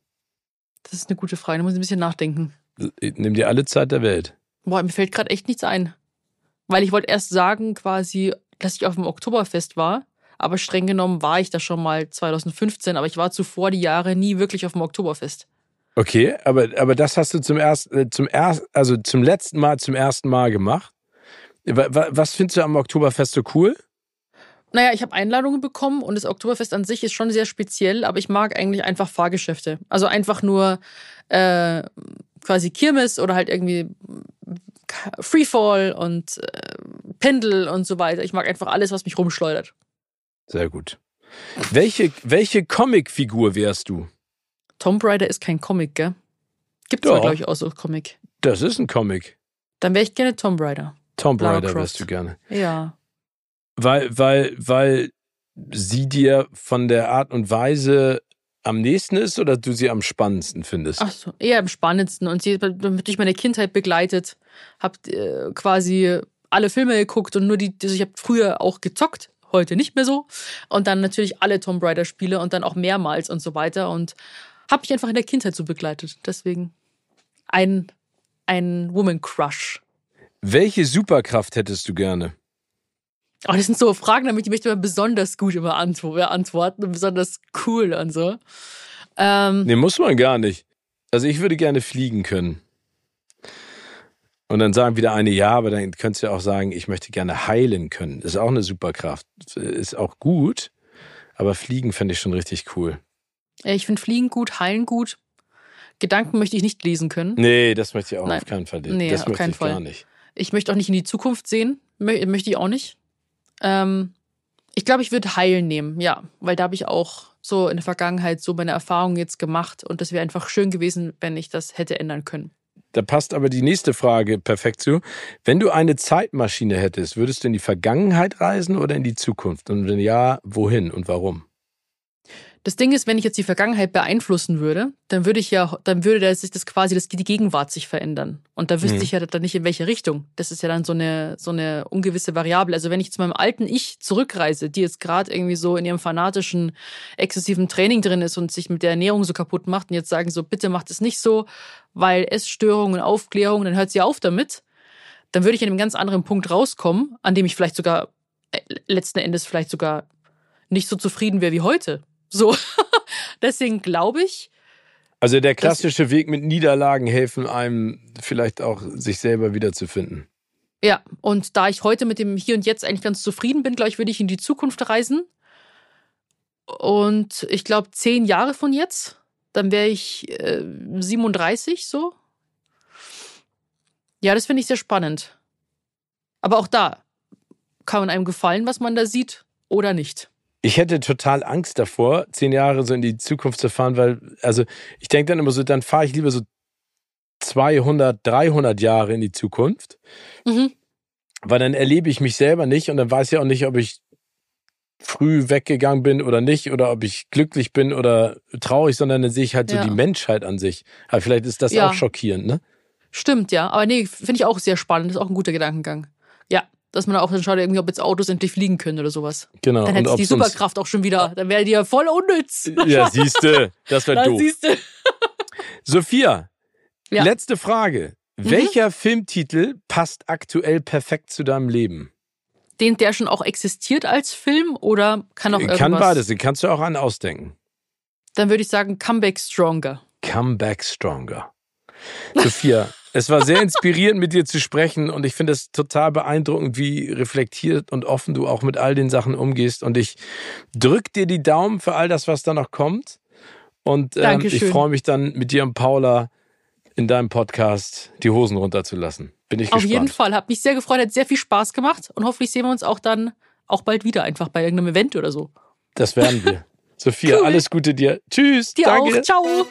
Das ist eine gute Frage. Da muss ich ein bisschen nachdenken.
Nimm dir alle Zeit der Welt.
Boah, mir fällt gerade echt nichts ein. Weil ich wollte erst sagen, quasi, dass ich auf dem Oktoberfest war. Aber streng genommen war ich da schon mal 2015, aber ich war zuvor die Jahre nie wirklich auf dem Oktoberfest.
Okay, aber, aber das hast du zum ersten, äh, zum erst, also zum letzten Mal, zum ersten Mal gemacht. Wa- wa- Was findest du am Oktoberfest so cool?
Naja, ich habe Einladungen bekommen und das Oktoberfest an sich ist schon sehr speziell, aber ich mag eigentlich einfach Fahrgeschäfte. Also einfach nur äh, quasi Kirmes oder halt irgendwie Freefall und äh, Pendel und so weiter. Ich mag einfach alles, was mich rumschleudert.
Sehr gut. Welche, welche Comicfigur wärst du?
Tomb Raider ist kein Comic, gell? Gibt zwar, glaube ich, auch so Comic.
Das ist ein Comic.
Dann wäre ich gerne Tomb Raider.
Tomb Raider wärst du gerne.
Ja.
Weil, weil, weil sie dir von der Art und Weise am nächsten ist oder du sie am spannendsten findest?
Ach so, eher am spannendsten. Und sie hat mich durch meine Kindheit begleitet. Hab äh, quasi alle Filme geguckt und nur die, also ich habe früher auch gezockt, heute nicht mehr so. Und dann natürlich alle Tomb Raider Spiele und dann auch mehrmals und so weiter. Und habe mich einfach in der Kindheit so begleitet. Deswegen ein, ein Woman Crush.
Welche Superkraft hättest du gerne?
Oh, das sind so Fragen, damit ich möchte immer besonders gut immer antwo- beantworten und besonders cool und so. Ähm,
Nee, muss man gar nicht. Also ich würde gerne fliegen können. Und dann sagen wieder eine ja, aber dann könntest du ja auch sagen, ich möchte gerne heilen können. Ist auch eine Superkraft. Ist auch gut, aber fliegen fände ich schon richtig cool.
Ich finde Fliegen gut, Heilen gut. Gedanken möchte ich nicht lesen können.
Nee, das möchte ich auch
Nein.
auf keinen Fall.
Nee,
das
auf
möchte
keinen
ich
Fall.
gar nicht.
Ich möchte auch nicht in die Zukunft sehen. Mö möchte ich auch nicht. Ähm, ich glaube, ich würde Heilen nehmen, ja. Weil da habe ich auch so in der Vergangenheit so meine Erfahrungen jetzt gemacht. Und das wäre einfach schön gewesen, wenn ich das hätte ändern können.
Da passt aber die nächste Frage perfekt zu. Wenn du eine Zeitmaschine hättest, würdest du in die Vergangenheit reisen oder in die Zukunft? Und wenn ja, wohin und warum?
Das Ding ist, wenn ich jetzt die Vergangenheit beeinflussen würde, dann würde ich ja, dann würde sich das quasi das, die Gegenwart sich verändern. Und da wüsste
Mhm.
ich ja dann nicht, in welche Richtung. Das ist ja dann so eine, so eine ungewisse Variable. Also wenn ich zu meinem alten Ich zurückreise, die jetzt gerade irgendwie so in ihrem fanatischen, exzessiven Training drin ist und sich mit der Ernährung so kaputt macht und jetzt sagen so, bitte macht es nicht so, weil Essstörungen, Aufklärung, dann hört sie auf damit. Dann würde ich an einem ganz anderen Punkt rauskommen, an dem ich vielleicht sogar äh, letzten Endes vielleicht sogar nicht so zufrieden wäre wie heute. So. (laughs) Deswegen glaube ich,
Also der klassische Weg mit Niederlagen helfen einem vielleicht auch, sich selber wiederzufinden.
ja, und da ich heute mit dem Hier und Jetzt eigentlich ganz zufrieden bin, glaube ich, würde ich in die Zukunft reisen. Und ich glaube, zehn Jahre von jetzt, dann wäre ich äh, 37 so. Ja, das finde ich sehr spannend. Aber auch da kann man einem gefallen, was man da sieht oder nicht.
Ich hätte total Angst davor, zehn Jahre so in die Zukunft zu fahren, weil, also ich denke dann immer so, dann fahre ich lieber so 200, 300 Jahre in die Zukunft,
Mhm.
weil dann erlebe ich mich selber nicht und dann weiß ich auch nicht, ob ich früh weggegangen bin oder nicht oder ob ich glücklich bin oder traurig, sondern dann sehe ich halt so
Ja.
die Menschheit an sich. Aber vielleicht ist das
Ja.
auch schockierend, ne?
Stimmt, ja. Aber nee, finde ich auch sehr spannend. Ist auch ein guter Gedankengang. Dass man auch dann schaut, irgendwie, ob jetzt Autos endlich fliegen können oder sowas.
Genau.
Dann hätte die Superkraft auch schon wieder. Dann wäre die ja voll unnütz.
Ja, siehste, das wäre (laughs) doof.
siehst du.
Sophia,
Ja.
letzte Frage.
Mhm.
Welcher Filmtitel passt aktuell perfekt zu deinem Leben?
Den, der schon auch existiert als Film oder kann auch irgendwas?
Kann beides, den kannst du auch an ausdenken.
Dann würde ich sagen, Comeback Stronger.
Come back stronger. Sophia, (laughs) es war sehr inspirierend, mit dir zu sprechen und ich finde es total beeindruckend, wie reflektiert und offen du auch mit all den Sachen umgehst. Und ich drück dir die Daumen für all das, was da noch kommt. Und ähm, ich freue mich dann mit dir und Paula in deinem Podcast die Hosen runterzulassen. Bin ich
Auf
gespannt.
jeden Fall. Hat mich sehr gefreut, hat sehr viel Spaß gemacht und hoffentlich sehen wir uns auch dann auch bald wieder, einfach bei irgendeinem Event oder so.
Das werden wir. (laughs) Sophia,
Cool.
alles Gute dir. Tschüss.
Dir
danke.
auch. Ciao.